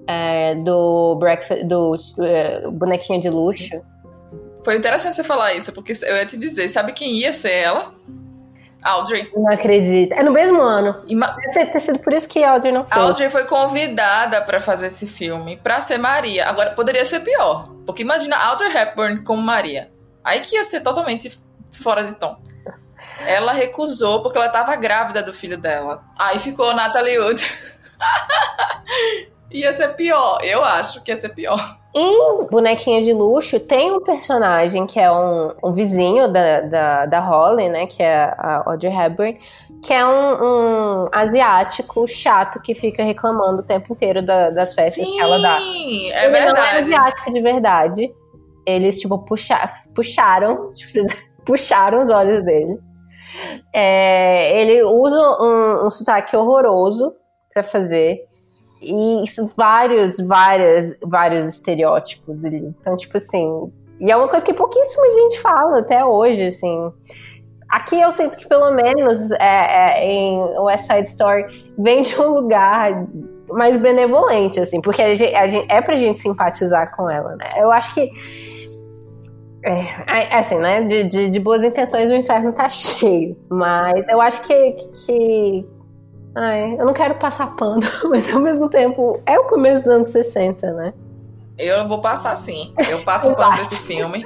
é, do breakfast, do uh, bonequinho de luxo foi interessante você falar isso, porque eu ia te dizer, sabe quem ia ser ela? Audrey. Não acredito. É no mesmo ano. Ima Deve ter sido por isso que Audrey não fez. Audrey foi convidada para fazer esse filme, para ser Maria. Agora, poderia ser pior. Porque imagina Audrey Hepburn como Maria. Aí que ia ser totalmente fora de tom. Ela recusou porque ela tava grávida do filho dela. Aí ficou Natalie Wood. *laughs* ia ser pior. Eu acho que ia ser pior. Em Bonequinha de Luxo, tem um personagem que é um, um vizinho da, da, da Holly, né? Que é a Audrey Hepburn, que é um, um, asiático chato que fica reclamando o tempo inteiro da, das festas Sim, que ela dá. Sim, é Ele verdade. não é asiático de verdade. Eles, tipo, puxa, puxaram, *laughs* puxaram os olhos dele. É, ele usa um, um sotaque horroroso para fazer. E vários, várias, vários estereótipos ali. Então, tipo assim. E é uma coisa que pouquíssima gente fala até hoje, assim. Aqui eu sinto que pelo menos é, é, em West Side Story vem de um lugar mais benevolente, assim, porque a gente, a gente, é pra gente simpatizar com ela, né? Eu acho que. É, é, é assim, né? De, de, de, boas intenções o inferno tá *laughs* cheio. Mas eu acho que, que, Ai, eu não quero passar pano, *laughs* mas ao mesmo tempo é o começo dos anos 60, né? Eu vou passar sim. Eu passo *laughs* pano desse filme.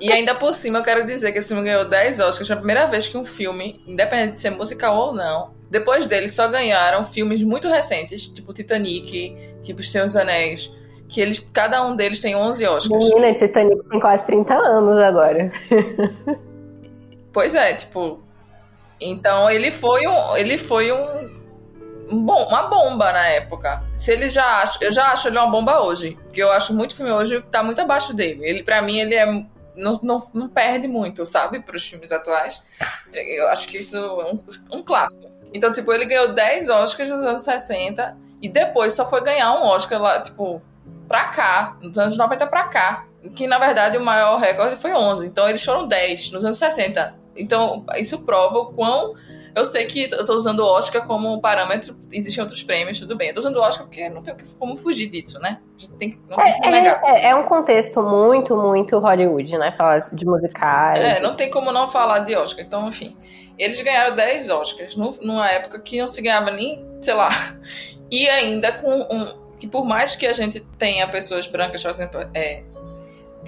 E ainda por cima eu quero dizer que esse filme ganhou 10 Oscars. Foi a primeira vez que um filme, independente de ser musical ou não, depois dele só ganharam filmes muito recentes, tipo Titanic, tipo Os Seus Anéis, que eles, cada um deles tem 11 Oscars. Menina, Titanic tem quase 30 anos agora. *laughs* pois é, tipo, então ele foi um, ele foi um um bom, uma bomba na época. Se ele já acha, eu já acho ele uma bomba hoje, porque eu acho muito filme hoje tá muito abaixo dele. Ele para mim ele é não, não, não perde muito, sabe, para os filmes atuais. Eu acho que isso é um, um clássico. Então, tipo, ele ganhou 10 Oscars nos anos 60 e depois só foi ganhar um Oscar lá, tipo, pra cá, nos anos 90 pra cá. Que na verdade o maior recorde foi 11. Então eles foram 10 nos anos 60. Então isso prova o quão eu sei que eu tô usando o Oscar como parâmetro, existem outros prêmios, tudo bem. Eu tô usando o Oscar porque não tem como fugir disso, né? Tem, não tem como é, negar. É, é, um contexto muito, muito Hollywood, né? Falar de musicais. É, não tem como não falar de Oscar. Então, enfim. Eles ganharam 10 Oscars no, numa época que não se ganhava nem, sei lá. *laughs* E ainda com um. Que por mais que a gente tenha pessoas brancas, exemplo, é,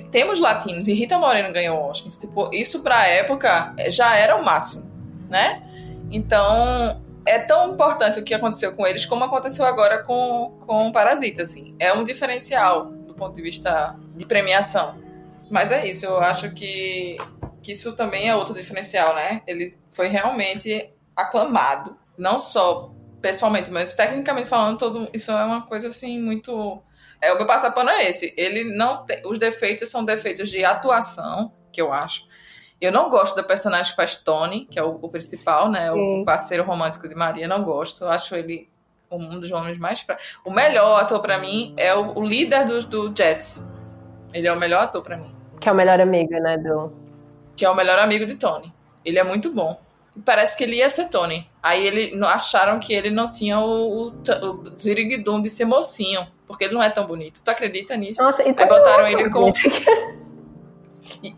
temos latinos e Rita Moreno ganhou o Oscar. Tipo, isso pra época já era o máximo, né? Então, é tão importante o que aconteceu com eles como aconteceu agora com, com Parasita, assim. É um diferencial do ponto de vista de premiação. Mas é isso, eu acho que, que isso também é outro diferencial, né? Ele foi realmente aclamado, não só pessoalmente, mas tecnicamente falando, todo, isso é uma coisa assim muito. É, o meu passapano é esse. Ele não tem. Os defeitos são defeitos de atuação, que eu acho. Eu não gosto da personagem que faz Tony, que é o, o principal, né? Sim. O parceiro romântico de Maria. Não gosto. Eu acho ele um dos homens mais. Fra... O melhor ator para mim é o, o líder do, do, Jets. Ele é o melhor ator para mim. Que é o melhor amigo, né? Do... Que é o melhor amigo de Tony. Ele é muito bom. Parece que ele ia ser Tony. Aí ele acharam que ele não tinha o, o, o de ser mocinho. Porque ele não é tão bonito. Tu acredita nisso? Nossa, então Aí botaram ele com.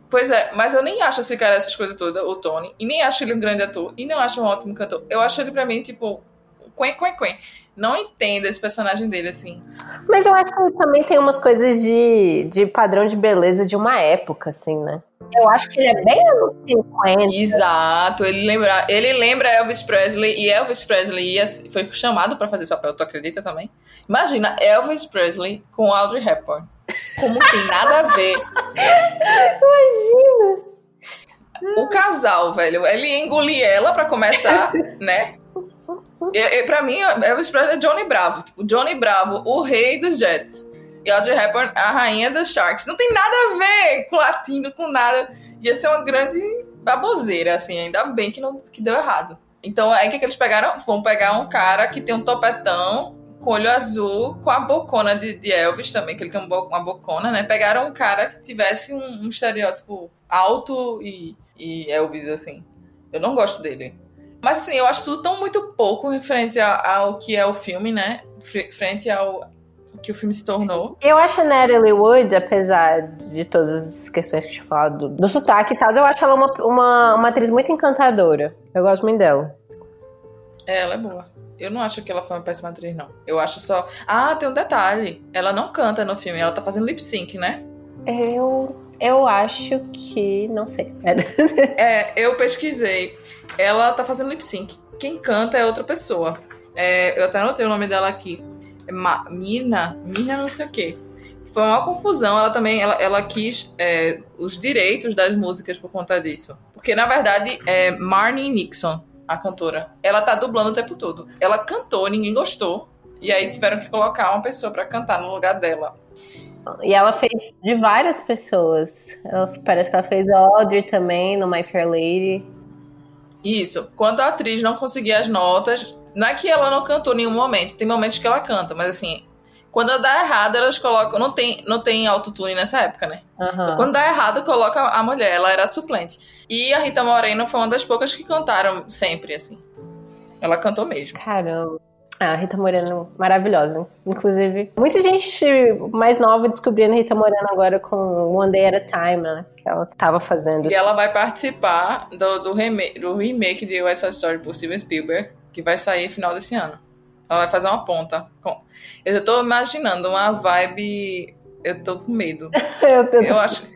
Pois é, mas eu nem acho esse cara essas coisas todas, o Tony, e nem acho ele um grande ator, e não acho um ótimo cantor. Eu acho ele pra mim, tipo, quen, quen, quen. Não entendo esse personagem dele, assim. Mas eu acho que ele também tem umas coisas de, de padrão de beleza de uma época, assim, né? Eu acho que ele é bem anos 50. Exato, ele lembra, ele lembra Elvis Presley e Elvis Presley ia, foi chamado para fazer esse papel, tu acredita também? Imagina Elvis Presley com Audrey Hepburn. Como tem nada a ver. Imagina! O casal, velho, ele engolir ela para começar, né? E, pra mim, Elvis Presley é Johnny Bravo. Tipo, Johnny Bravo, o rei dos Jets. E Audrey Hepburn, a rainha dos Sharks. Não tem nada a ver com latino, com nada. Ia ser uma grande baboseira, assim. Ainda bem que, não, que deu errado. Então, o que, que eles pegaram? Vão pegar um cara que tem um topetão com olho azul, com a bocona de, de Elvis também, que ele tem uma bocona, né? Pegaram um cara que tivesse um, um estereótipo alto e, e, Elvis, assim. Eu não gosto dele. Mas, assim, eu acho tudo tão muito pouco em frente ao, que é o filme, né? Frente ao que o filme se tornou. Eu acho a Natalie Wood, apesar de todas as questões que eu tinha falado do, do sotaque e tal, eu acho ela uma, uma, uma atriz muito encantadora. Eu gosto muito dela. É, ela é boa. Eu não acho que ela foi uma péssima atriz, não. Eu acho só. Ah, tem um detalhe. Ela não canta no filme, ela tá fazendo lip sync, né? Eu. Eu acho que. Não sei. *laughs* é, eu pesquisei. Ela tá fazendo lip sync. Quem canta é outra pessoa. É, eu até anotei o nome dela aqui. É Ma Mina. Mina não sei o quê. Foi uma confusão. Ela também ela, ela quis é, os direitos das músicas por conta disso. Porque, na verdade, é Marnie Nixon a cantora. Ela tá dublando o tempo todo. Ela cantou, ninguém gostou. E aí tiveram que colocar uma pessoa para cantar no lugar dela. E ela fez de várias pessoas. Ela, parece que ela fez a Audrey também no My Fair Lady. Isso. Quando a atriz não conseguia as notas, não é que ela não cantou em nenhum momento, tem momentos que ela canta, mas assim, quando dá errado, elas colocam. Não tem, não tem autotune nessa época, né? Uhum. Quando dá errado, coloca a mulher, ela era suplente. E a Rita Moreno foi uma das poucas que cantaram sempre, assim. Ela cantou mesmo. Caramba. A Rita Moreno, maravilhosa. Inclusive, muita gente mais nova descobrindo a Rita Moreno agora com One Day at a Time, né? Que ela tava fazendo. E ela vai participar do, do, remake, do remake de West Side Story por Steven Spielberg, que vai sair final desse ano. Ela vai fazer uma ponta. Eu tô imaginando uma vibe. Eu tô com medo. *laughs* eu, tô... eu acho.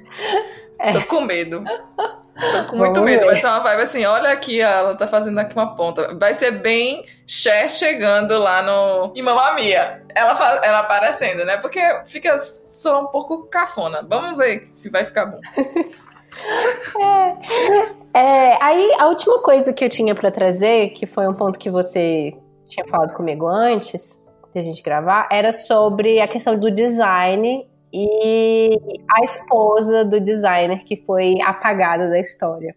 É. Tô com medo. *laughs* Tô com muito Vamos medo. Ver. Vai ser uma vibe assim: olha aqui, ela tá fazendo aqui uma ponta. Vai ser bem Cher chegando lá no. Em Mamma Mia. Ela, ela aparecendo, né? Porque fica só um pouco cafona. Vamos ver se vai ficar bom. *laughs* É, é, aí, a última coisa que eu tinha para trazer, que foi um ponto que você tinha falado comigo antes de a gente gravar, era sobre a questão do design e a esposa do designer que foi apagada da história.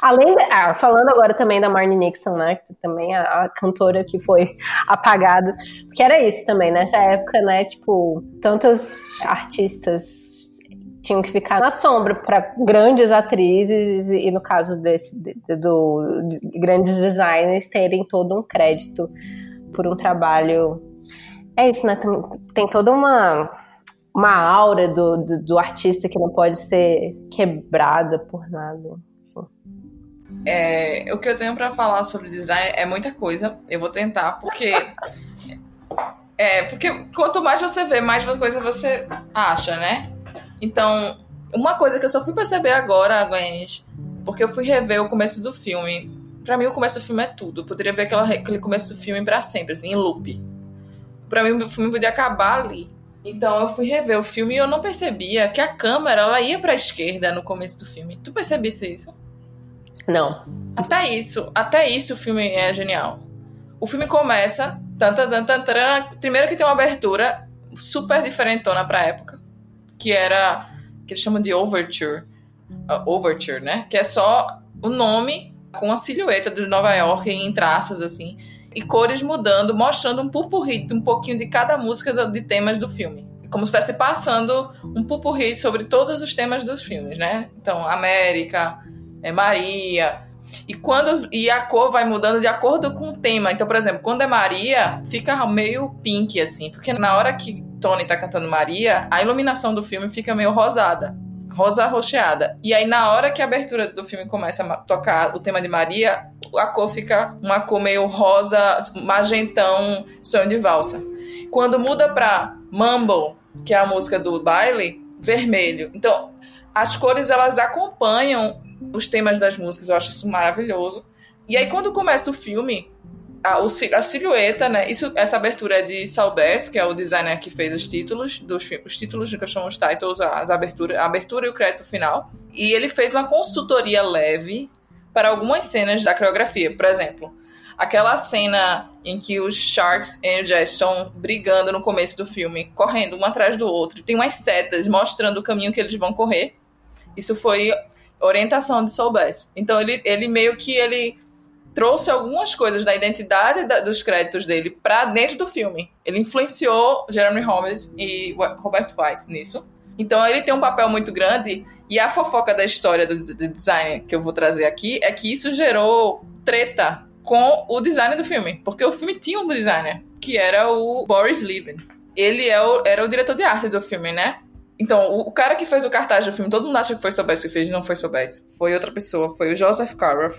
Além, de, ah, falando agora também da Marnie Nixon, né, também a, a, cantora que foi apagada, porque era isso também nessa época, né, tipo tantas artistas tinham que ficar na sombra para grandes atrizes e, no caso desse de, do de grandes designers terem todo um crédito por um trabalho é isso né tem, tem toda uma uma aura do, do, do, artista que não pode ser quebrada por nada é, o que eu tenho para falar sobre design é muita coisa eu vou tentar porque *laughs* é porque quanto mais você vê mais coisa você acha né então, uma coisa que eu só fui perceber agora, Gwennis, porque eu fui rever o começo do filme. Pra mim, o começo do filme é tudo. Eu poderia ver aquela, aquele começo do filme pra sempre, assim, em loop. Pra mim, o filme podia acabar ali. Então, eu fui rever o filme e eu não percebia que a câmera, ela ia pra esquerda no começo do filme. Tu percebesse isso? Não. Até isso, até isso o filme é genial. O filme começa, tan, tan, tan, tan, primeiro que tem uma abertura super diferentona pra época que era que eles chamam de overture, uh, overture, né? Que é só o nome com a silhueta de Nova York em traços assim e cores mudando, mostrando um pupurri, um pouquinho de cada música de temas do filme. Como se estivesse passando um pupurri sobre todos os temas dos filmes, né? Então, América, é Maria, e quando e a cor vai mudando de acordo com o tema. Então, por exemplo, quando é Maria, fica meio pink assim, porque na hora que Tony tá cantando Maria, a iluminação do filme fica meio rosada. Rosa rocheada. E aí, na hora que a abertura do filme começa a tocar o tema de Maria, a cor fica uma cor meio rosa, magentão, sonho de valsa. Quando muda pra Mumble, que é a música do baile, vermelho. Então, as cores elas acompanham os temas das músicas, eu acho isso maravilhoso. E aí, quando começa o filme, a, a silhueta, né? Isso, essa abertura é de Saul Bass, que é o designer que fez os títulos dos os títulos que eu chamo os titles, as aberturas, a abertura e o crédito final. E ele fez uma consultoria leve para algumas cenas da coreografia. Por exemplo, aquela cena em que os Sharks e o Jazz estão brigando no começo do filme, correndo um atrás do outro. Tem umas setas mostrando o caminho que eles vão correr. Isso foi orientação de Saul Bass. Então ele, ele meio que ele trouxe algumas coisas da identidade da, dos créditos dele para dentro do filme. Ele influenciou Jeremy Holmes e Robert Weiss nisso. Então ele tem um papel muito grande e a fofoca da história do, do design que eu vou trazer aqui é que isso gerou treta com o design do filme, porque o filme tinha um designer que era o Boris Levin. Ele é o, era o diretor de arte do filme, né? Então, o, o, cara que fez o cartaz do filme, todo mundo acha que foi Sobes que fez, não foi Sobes. Foi outra pessoa, foi o Joseph Carroll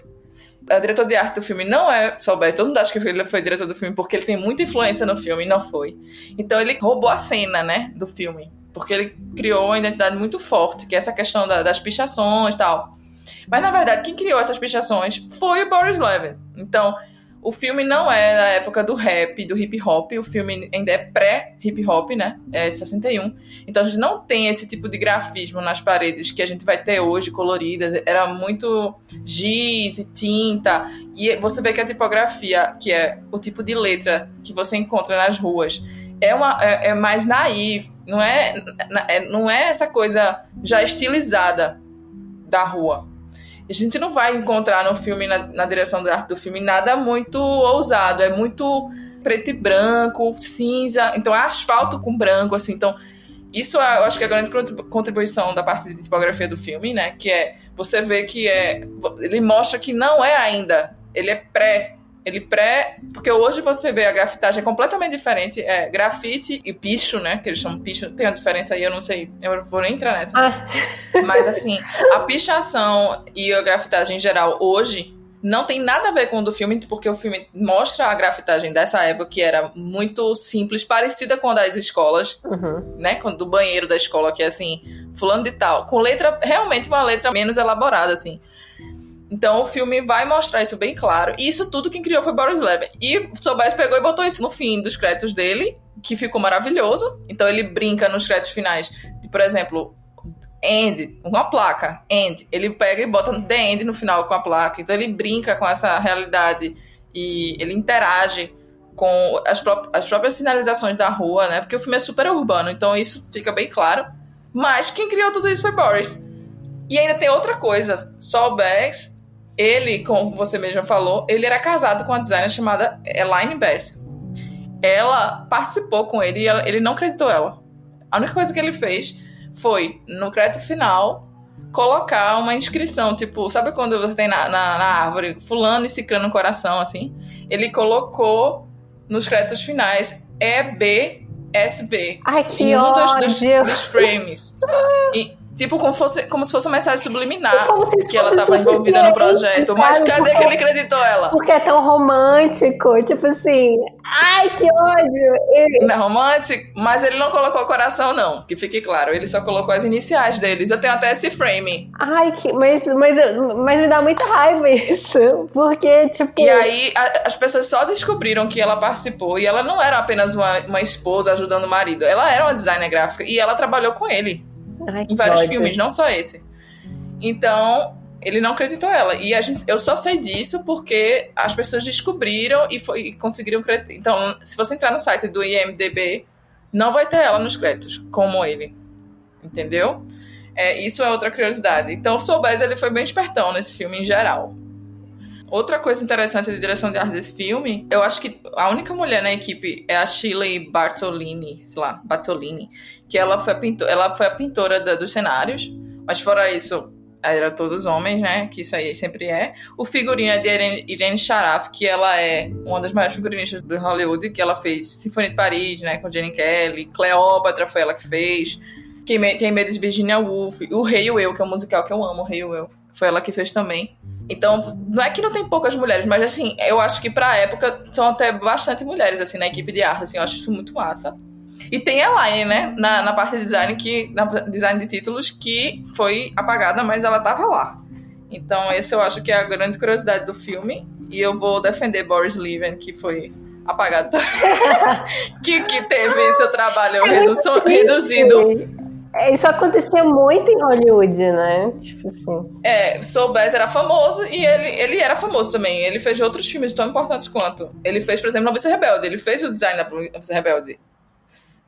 o diretor de arte do filme não é Solberg. Todo mundo acha que ele foi diretor do filme porque ele tem muita influência no filme e não foi. Então ele roubou a cena, né, do filme. Porque ele criou uma identidade muito forte, que é essa questão da, das pichações e tal. Mas na verdade, quem criou essas pichações foi o Boris Levin. Então, o filme não é da época do rap, do hip hop, o filme ainda é pré-hip hop, né? É 61. Então a gente não tem esse tipo de grafismo nas paredes que a gente vai ter hoje, coloridas. Era muito giz e tinta. E você vê que a tipografia, que é o tipo de letra que você encontra nas ruas, é, uma, é, é mais naive, não é, é, não é essa coisa já estilizada da rua a gente não vai encontrar no filme, na, na direção da arte do filme, nada muito ousado. É muito preto e branco, cinza. Então é asfalto com branco, assim. Então, isso é, eu acho que é a grande contribuição da parte de tipografia do filme, né? Que é você vê que é. Ele mostra que não é ainda. Ele é pré ele pré. Porque hoje você vê a grafitagem é completamente diferente. É grafite e picho, né? Que eles chamam picho. Tem uma diferença aí, eu não sei. Eu vou nem entrar nessa. Ah. *laughs* Mas assim, a pichação e a grafitagem em geral hoje não tem nada a ver com o do filme, porque o filme mostra a grafitagem dessa época, que era muito simples, parecida com a das escolas, uhum. né? Do banheiro da escola, que é assim, fulano de tal. Com letra, realmente uma letra menos elaborada, assim. Então o filme vai mostrar isso bem claro. E isso tudo quem criou foi Boris Levin. E Sobeis pegou e botou isso no fim dos créditos dele, que ficou maravilhoso. Então ele brinca nos créditos finais. Por exemplo, End, uma placa, End. Ele pega e bota The End no final com a placa. Então ele brinca com essa realidade e ele interage com as, pró as próprias sinalizações da rua, né? Porque o filme é super urbano, então isso fica bem claro. Mas quem criou tudo isso foi Boris. E ainda tem outra coisa. Saul Bass, ele, como você mesma falou, ele era casado com uma designer chamada Elaine Bass. Ela participou com ele e ela, ele não acreditou ela. A única coisa que ele fez foi, no crédito final, colocar uma inscrição, tipo, sabe quando você tem na, na, na árvore fulano e ciclano no coração, assim? Ele colocou nos créditos finais EBSB. Ai, que em um dos, dos, dos frames. *laughs* E, Tipo, como, fosse, como se fosse uma mensagem subliminar que ela estava envolvida no projeto. Mas cadê porque, que ele acreditou ela? Porque é tão romântico, tipo assim. Ai, que ódio! Não é romântico, mas ele não colocou o coração, não. Que fique claro. Ele só colocou as iniciais deles. Eu tenho até esse frame. Ai, que... mas, mas, mas me dá muita raiva *laughs* isso. Porque, tipo. E aí, a, as pessoas só descobriram que ela participou. E ela não era apenas uma, uma esposa ajudando o marido. Ela era uma designer gráfica. E ela trabalhou com ele. Ai, em vários filmes, não só esse. Então, ele não acreditou ela. E a gente, eu só sei disso porque as pessoas descobriram e, foi, e conseguiram acreditar. Então, se você entrar no site do IMDB, não vai ter ela nos créditos, como ele. Entendeu? É, isso é outra curiosidade. Então, o Soubez, ele foi bem espertão nesse filme em geral. Outra coisa interessante da direção de arte desse filme, eu acho que a única mulher na equipe é a Shirley Bartolini, sei lá, Bartolini, que ela foi a, pintor, ela foi a pintora da, dos cenários, mas fora isso, era todos homens, né? Que isso aí sempre é. O figurino é de Irene, Sharaf, que ela é uma das maiores figurinistas do Hollywood, que ela fez Sinfonia de Paris, né? Com Jane Kelly. Cleópatra foi ela que fez. Quem tem medo de Virginia Woolf. O Rei o Eu, que é um musical que eu amo, o Rei o Eu. Foi ela que fez também. Então, não é que não tem poucas mulheres, mas assim, eu acho que pra época são até bastante mulheres, assim, na equipe de arte, assim, eu acho isso muito massa. E tem a Line, né, na, na parte de design, que, na design de títulos, que foi apagada, mas ela tava lá. Então, esse eu acho que é a grande curiosidade do filme. E eu vou defender Boris Leven, que foi apagado. *laughs* que, que teve seu trabalho é reduzo, reduzido isso acontecia muito em Hollywood, né? Tipo assim. É, Soul Bass era famoso e ele, ele era famoso também. Ele fez outros filmes tão importantes quanto. Ele fez, por exemplo, Novice Rebelde. Ele fez o design da Novice Rebelde.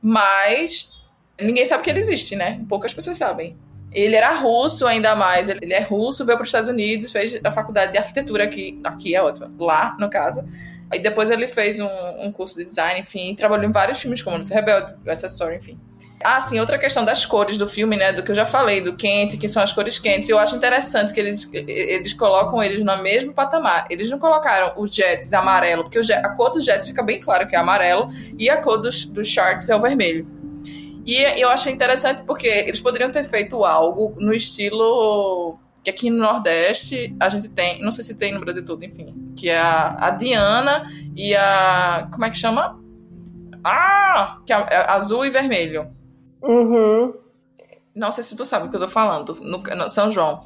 Mas ninguém sabe que ele existe, né? Poucas pessoas sabem. Ele era russo ainda mais. Ele é russo, veio para os Estados Unidos, fez a faculdade de arquitetura aqui. Aqui é ótimo. Lá, no caso. Aí depois ele fez um, um curso de design, enfim, trabalhou em vários filmes como Novice Rebelde, essa história, enfim. Ah, sim, outra questão das cores do filme, né? Do que eu já falei, do quente, que são as cores quentes. Eu acho interessante que eles, eles colocam eles no mesmo patamar. Eles não colocaram os jets amarelo, porque jet, a cor dos jets fica bem claro que é amarelo, e a cor dos, dos sharks é o vermelho. E eu achei interessante porque eles poderiam ter feito algo no estilo que aqui no Nordeste a gente tem, não sei se tem no Brasil todo, enfim, que é a, a Diana e a. Como é que chama? Ah! Que é, é azul e vermelho. Uhum. Não sei se tu sabe o que eu tô falando, no, no São João.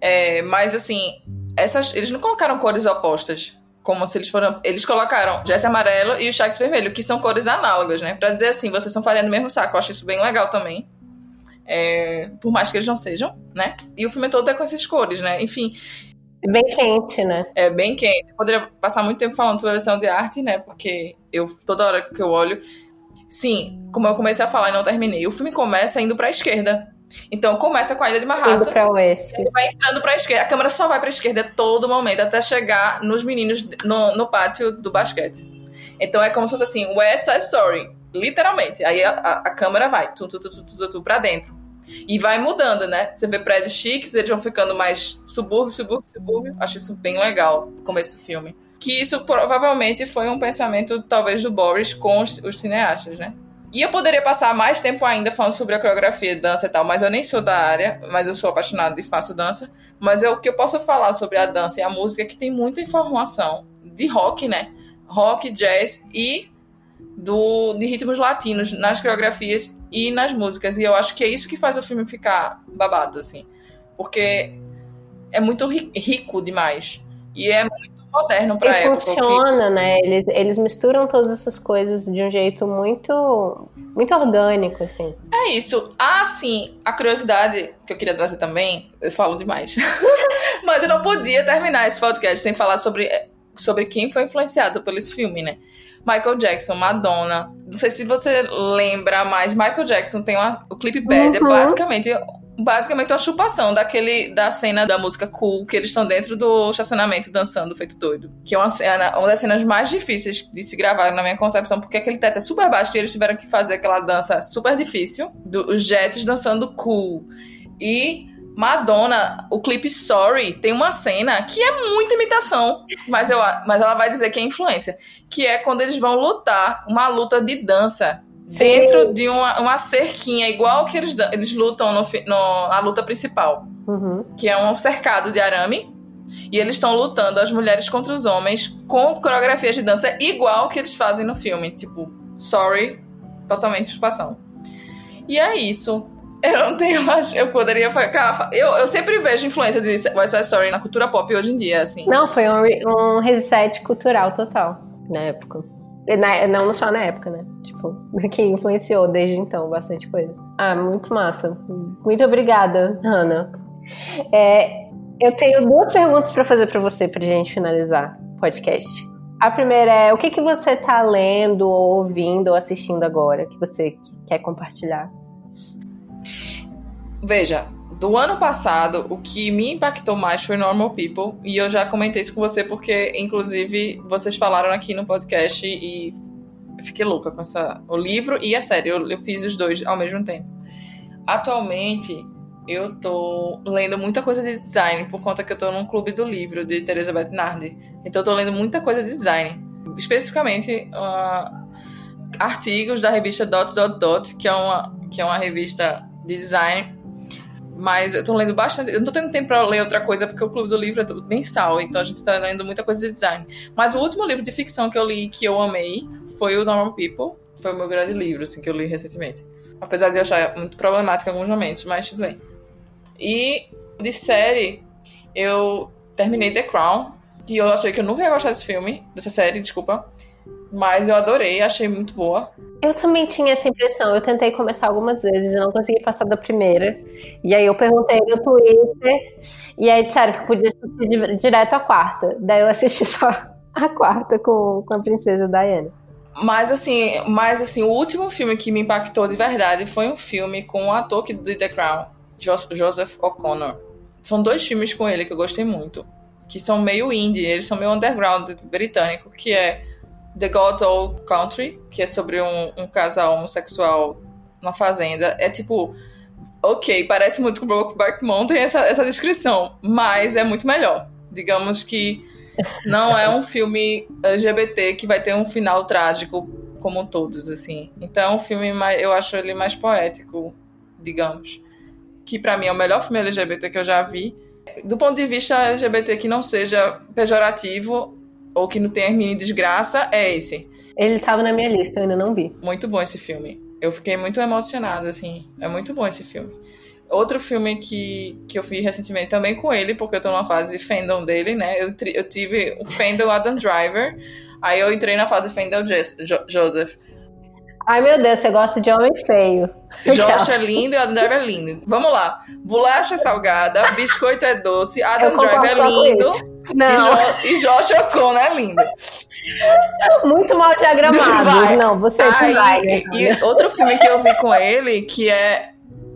É, mas assim, essas, eles não colocaram cores opostas. Como se eles foram. Eles colocaram Jesse amarelo e o Shaq vermelho, que são cores análogas, né? Pra dizer assim, vocês são farinha do mesmo saco. Eu acho isso bem legal também. É, por mais que eles não sejam, né? E o filme todo é com essas cores, né? Enfim. É bem quente, né? É bem quente. Eu poderia passar muito tempo falando sobre a direção de arte, né? Porque eu, toda hora que eu olho, Sim, como eu comecei a falar e não terminei. O filme começa indo pra esquerda. Então começa com a ilha de Manhattan. Indo pra oeste. Vai entrando pra esquerda. A câmera só vai pra esquerda todo momento, até chegar nos meninos no, no pátio do basquete. Então é como se fosse assim, West Side Story. Literalmente. Aí a, a, a câmera vai tu, tu, tu, tu, tu, tu, pra dentro. E vai mudando, né? Você vê prédios chiques, eles vão ficando mais subúrbio, subúrbio, subúrbio. Acho isso bem legal no começo do filme que isso provavelmente foi um pensamento, talvez, do Boris com os, os cineastas, né? E eu poderia passar mais tempo ainda falando sobre a coreografia, dança e tal, mas eu nem sou da área, mas eu sou apaixonado e faço dança. Mas o que eu posso falar sobre a dança e a música é que tem muita informação de rock, né? Rock, jazz e do, de ritmos latinos nas coreografias e nas músicas. E eu acho que é isso que faz o filme ficar babado, assim. Porque é muito rico demais. E é muito moderno para época. funciona, que... né? Eles, eles misturam todas essas coisas de um jeito muito muito orgânico, assim. É isso. Ah, sim, a curiosidade que eu queria trazer também, eu falo demais. *laughs* Mas eu não podia terminar esse podcast sem falar sobre, sobre quem foi influenciado por esse filme, né? Michael Jackson, Madonna. Não sei se você lembra, mas Michael Jackson tem uma, o clipe Bad, uhum. é basicamente basicamente uma chupação daquele da cena da música cool que eles estão dentro do estacionamento dançando feito doido que é uma cena uma das cenas mais difíceis de se gravar na minha concepção porque aquele teto é super baixo e eles tiveram que fazer aquela dança super difícil dos Jets dançando cool e Madonna, o clipe Sorry, tem uma cena que é muita imitação, mas, eu, mas ela vai dizer que é influência. Que é quando eles vão lutar, uma luta de dança. Dentro de uma, uma cerquinha, igual que eles, eles lutam no, no, na luta principal. Uhum. Que é um cercado de arame. E eles estão lutando, as mulheres contra os homens, com coreografias de dança igual que eles fazem no filme. Tipo, Sorry, totalmente expansão. E é isso. Eu não tenho mais. Eu poderia ficar. Eu, eu sempre vejo influência de West Side Story na cultura pop hoje em dia, assim. Não, foi um, um reset cultural total na época. Na, não só na época, né? Tipo, *laughs* que influenciou desde então bastante coisa. Ah, muito massa. Muito obrigada, Ana. É, eu tenho duas perguntas para fazer para você pra gente finalizar o podcast. A primeira é o que, que você tá lendo, ou ouvindo, ou assistindo agora que você quer compartilhar? Veja, do ano passado, o que me impactou mais foi Normal People. E eu já comentei isso com você porque, inclusive, vocês falaram aqui no podcast e fiquei louca com essa, o livro e a série. Eu, eu fiz os dois ao mesmo tempo. Atualmente, eu tô lendo muita coisa de design por conta que eu tô num clube do livro de Teresa Betnardi. Então, eu tô lendo muita coisa de design. Especificamente, uh, artigos da revista Dot Dot Dot, que é uma, que é uma revista de design mas eu tô lendo bastante. Eu não tô tendo tempo pra ler outra coisa, porque o Clube do Livro é mensal, então a gente tá lendo muita coisa de design. Mas o último livro de ficção que eu li que eu amei foi o Normal People. Foi o meu grande livro, assim, que eu li recentemente. Apesar de eu achar muito problemático em alguns momentos, mas tudo bem. E de série, eu terminei The Crown, que eu achei que eu nunca ia gostar desse filme, dessa série, desculpa. Mas eu adorei, achei muito boa. Eu também tinha essa impressão. Eu tentei começar algumas vezes e não consegui passar da primeira. E aí eu perguntei no Twitter. E aí disseram que eu podia assistir direto a quarta. Daí eu assisti *laughs* só a quarta com, com a princesa Diana. Mas assim, mas assim, o último filme que me impactou de verdade foi um filme com o ator que do The Crown, Joseph O'Connor. São dois filmes com ele que eu gostei muito, que são meio indie, eles são meio underground britânico, que é The God's Old Country, que é sobre um, um casal homossexual na fazenda. É tipo, ok, parece muito com Brokeback Mountain essa, essa descrição, mas é muito melhor. Digamos que não é um filme LGBT que vai ter um final trágico como todos, assim. Então, é um filme mais, eu acho ele mais poético, digamos. Que para mim é o melhor filme LGBT que eu já vi. Do ponto de vista LGBT que não seja pejorativo, ou que não tem mini desgraça, é esse. Ele tava na minha lista, eu ainda não vi. Muito bom esse filme. Eu fiquei muito emocionada, assim. É muito bom esse filme. Outro filme que, que eu vi recentemente também com ele, porque eu tô numa fase fandom dele, né? Eu, eu tive o fandom Adam Driver, aí eu entrei na fase fandom Joseph. Ai meu Deus, você gosta de homem feio. *laughs* Josh é lindo e Adam Driver é lindo. Vamos lá. Bolacha é salgada, biscoito é doce, Adam Driver é lindo. Não. E, jo e Josh O'Connor é lindo. Muito mal diagramados. Não, você é Aí, vai. E, e outro filme que eu vi com ele, que é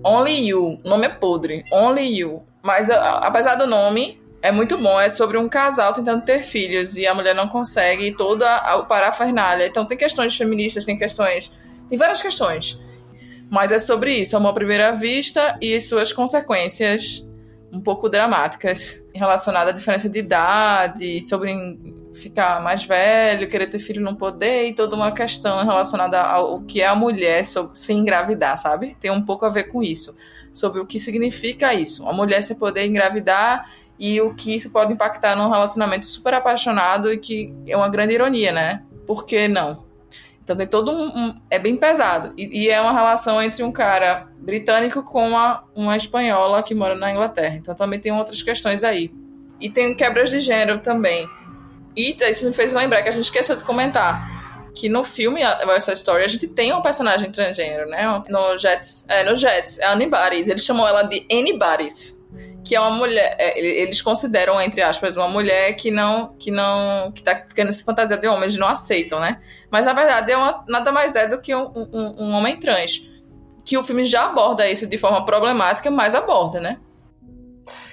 Only You. O nome é podre. Only You. Mas apesar do nome, é muito bom. É sobre um casal tentando ter filhos e a mulher não consegue e toda a parafernália. Então tem questões feministas, tem questões. Tem várias questões. Mas é sobre isso, amor à primeira vista e suas consequências um pouco dramáticas relacionadas à diferença de idade, sobre ficar mais velho, querer ter filho não poder e toda uma questão relacionada ao que é a mulher sobre, se engravidar, sabe? Tem um pouco a ver com isso, sobre o que significa isso, a mulher se poder engravidar e o que isso pode impactar num relacionamento super apaixonado e que é uma grande ironia, né? Por que não? Então tem todo um. um é bem pesado. E, e, é uma relação entre um cara britânico com uma, uma espanhola que mora na Inglaterra. Então também tem outras questões aí. E tem quebras de gênero também. E isso me fez lembrar que a gente esqueceu de comentar que no filme essa história a gente tem um personagem transgênero, né? No Jets, é, no Jets, é Anybody's. Ele chamou ela de Anybody's. Que é uma mulher, é, eles consideram entre aspas uma mulher que não que não que tá querendo se fantasiar de homem, eles não aceitam, né? Mas na verdade é uma, nada mais é do que um, um, um homem trans. Que o filme já aborda isso de forma problemática, mas aborda, né?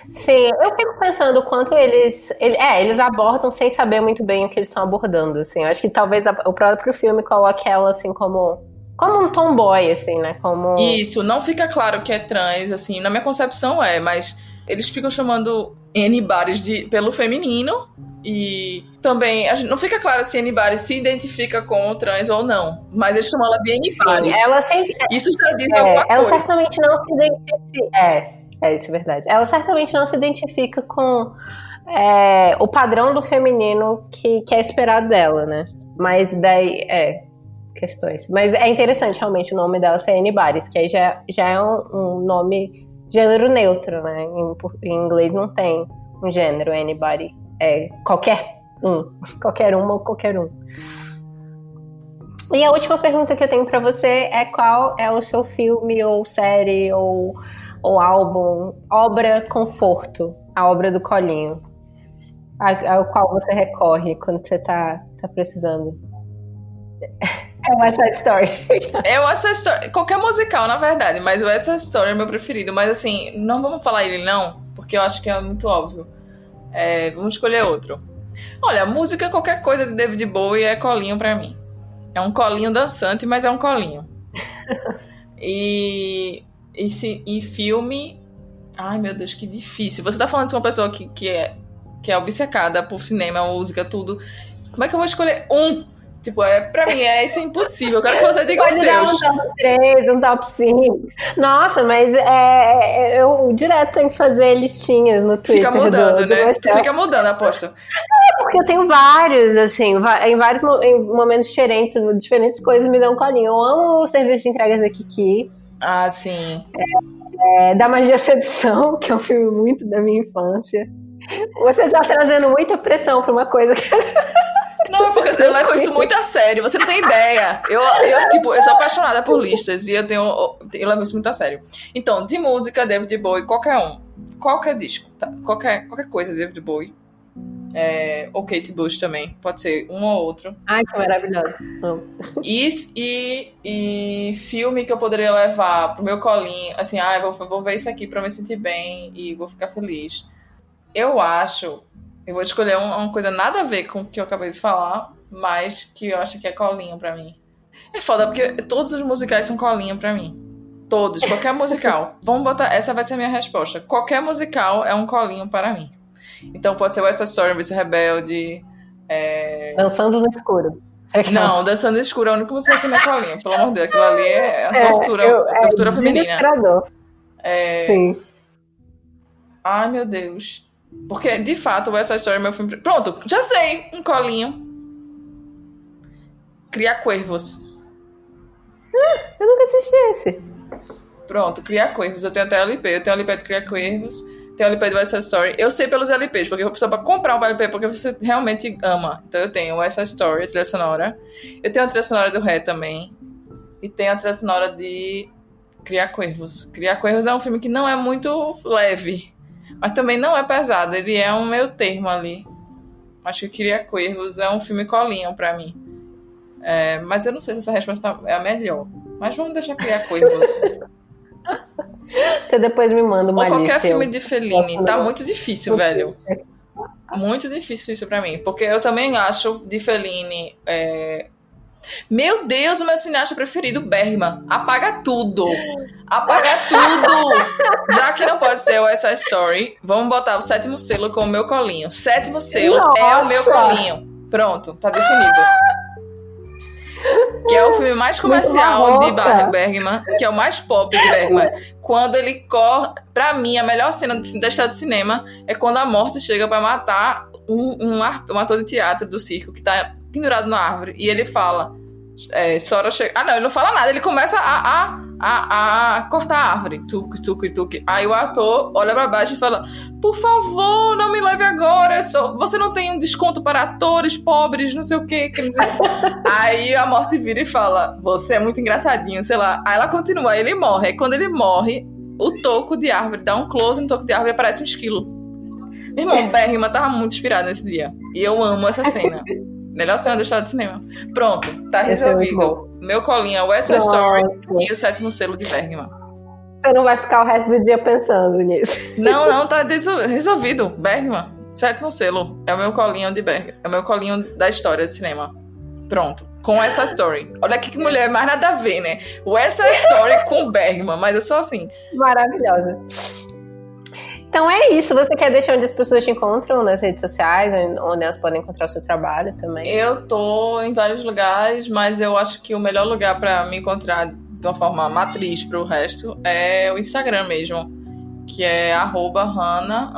Sim, eu fico pensando quanto eles. Ele, é, eles abordam sem saber muito bem o que eles estão abordando, assim. Eu acho que talvez a, o próprio filme coloque ela, assim, como. Como um tomboy, assim, né? Como. Isso, não fica claro que é trans, assim. Na minha concepção é, mas eles ficam chamando N-Bares pelo feminino. E também, não fica claro se N-Bares se identifica com o trans ou não. Mas eles chamam ela de N-Bares. Ela sempre. Isso já diz é, alguma ela coisa. Ela certamente não se identifica. É, é isso, é verdade. Ela certamente não se identifica com é, o padrão do feminino que, que é esperado dela, né? Mas daí, é, questões. Mas é interessante realmente o nome dela ser Annie Bares, que aí já, já é um, um nome gênero neutro, né? Em, em, inglês não tem um gênero, anybody. É qualquer um. *laughs* Qualquer uma ou qualquer um. E a última pergunta que eu tenho para você é qual é o seu filme ou série ou ou álbum, obra conforto, a obra do colinho, ao qual você recorre quando você tá, tá precisando. *laughs* É o West Side Story. é o West Side Story. Qualquer musical, na verdade, mas o West Side Story é meu preferido. Mas assim, não vamos falar ele não, porque eu acho que é muito óbvio. É, vamos escolher outro. Olha, música, qualquer coisa de David Bowie é colinho para mim. É um colinho dançante, mas é um colinho. e e, se, e filme. Ai, meu Deus, que difícil. Você tá falando de uma pessoa que, que, é, que é obcecada por cinema, música, tudo. Como é que eu vou escolher um? Tipo, é, pra mim é isso é impossível. Eu quero que você diga Pode os seus. um top 3, um top 5. Nossa, mas é, é, eu direto tenho que fazer listinhas no Twitter. Fica mudando, do, né? Do Fica mudando, aposta. É, porque eu tenho vários, assim, em vários em momentos diferentes, diferentes coisas me dão um colinho. Eu amo o serviço de entregas da Kiki. Ah, sim. É, é, da Magia Sedução, *laughs* que é um filme muito da minha infância. Você está trazendo muita pressão para uma coisa que. *laughs* Não, porque eu levo isso muito a sério, você não tem ideia. Eu, eu, tipo, eu sou apaixonada por listas e eu tenho. Eu levo isso muito a sério. Então, de música, David Bowie, qualquer um. Qualquer disco, tá? qualquer, qualquer coisa, David Bowie. É, ou Kate Bush também, pode ser um ou outro. Ai, que maravilhoso. E, e, e filme que eu poderia levar pro meu colinho, assim, ah, eu vou, vou ver isso aqui pra me sentir bem e vou ficar feliz. Eu acho, eu vou escolher uma, uma coisa nada a ver com o que eu acabei de falar, mas que eu acho que é colinho pra mim. É foda, porque todos os musicais são colinho pra mim. Todos, qualquer *laughs* musical. Vamos botar, essa vai ser a minha resposta. Qualquer musical é um colinho para mim. Então pode ser West Story, Vice Rebelde. É... Dançando no escuro. Não, Dançando no escuro é o único música que na colinha. Pelo amor de Deus, aquilo ali é a é, tortura, é, eu, é tortura feminina. É... Sim. Ai, meu Deus. Porque, de fato, Side Story é meu filme. Pronto, já sei! Um colinho. Criar Cuervos. Ah, eu nunca assisti esse. Pronto, Criar Cuervos. Eu tenho até LP. Eu tenho LP de Criar Cuervos tem o LP do Side Story. Eu sei pelos LPs, porque eu preciso pra comprar um LP, porque você realmente ama. Então eu tenho Side Story, a trilha sonora. Eu tenho a trilha sonora do Ré também. E tenho a trilha sonora de Criar Cuervos. Criar Cuervos é um filme que não é muito leve, mas também não é pesado. Ele é um meio termo ali. Acho que Criar Cuervos é um filme colinho para mim. É, mas eu não sei se essa resposta é a melhor. Mas vamos deixar Criar Cuervos. *laughs* Você depois me manda uma Ou qualquer lista, filme de Fellini. Tá muito difícil, velho. *laughs* Muito difícil isso pra mim. Porque eu também acho de Fellini. É... Meu Deus, o meu cineasta preferido, Bergman. Apaga tudo. Apaga tudo. Já que não pode ser o essa story, vamos botar o sétimo selo com o meu colinho. Sétimo selo Nossa. é o meu colinho. Pronto, tá definido. Que é o filme mais comercial de Bergman, que é o mais pop de Bergman. Quando ele corre. Pra mim, a melhor cena da história do cinema é quando a morte chega para matar um, um, um, ator de teatro do circo que tá pendurado na árvore. E ele fala. É, Sora chega. Ah, não, ele não fala nada, ele começa a, a, a, a cortar a árvore. Tuque, tuque, tuque. Aí o ator olha pra baixo e fala: Por favor, não me leve agora. Sou... Você não tem um desconto para atores pobres, não sei o quê. *laughs* Aí a morte vira e fala: Você é muito engraçadinho, sei lá. Aí ela continua, aí ele morre. Aí quando ele morre, o toco de árvore, dá um close no toco de árvore e aparece um esquilo. Meu irmão, Bergman tava muito inspirado nesse dia. E eu amo essa cena. Melhor cena do cinema. Pronto, tá é resolvido. Meu colinho é West Pronto. Story e o sétimo selo de Bergman. Você não vai ficar o resto do dia pensando nisso. *laughs* Não, não, tá resolvido. Bergman, sétimo selo. É o meu colinho de Bergman. É o meu colinho da história do cinema. Pronto. Com essa story. Olha que mulher, mais nada a ver, né? O essa story com Bergman, mas eu sou assim. Maravilhosa. Então é isso. Você quer deixar onde as pessoas te encontram nas redes sociais, onde elas podem encontrar o seu trabalho também? Eu tô em vários lugares, mas eu acho que o melhor lugar pra me encontrar de uma forma matriz pro resto é o Instagram mesmo, que é arroba Hana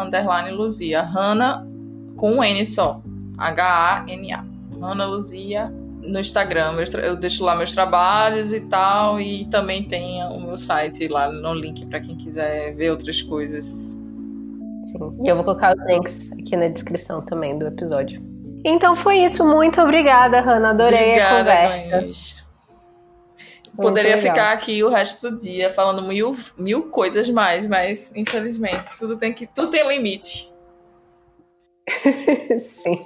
com um N só. H-A-N-A. Hana Luzia no Instagram. Eu deixo lá meus trabalhos e tal. E também tem o meu site lá no link pra quem quiser ver outras coisas. Sim. E eu vou colocar os links aqui na descrição também do episódio. Então foi isso. Muito obrigada, Hanna. Adorei a conversa. Glennis. Poderia legal. ficar aqui o resto do dia falando mil, mil coisas mais, mas infelizmente tudo tem que tudo tem limite. *laughs* Sim.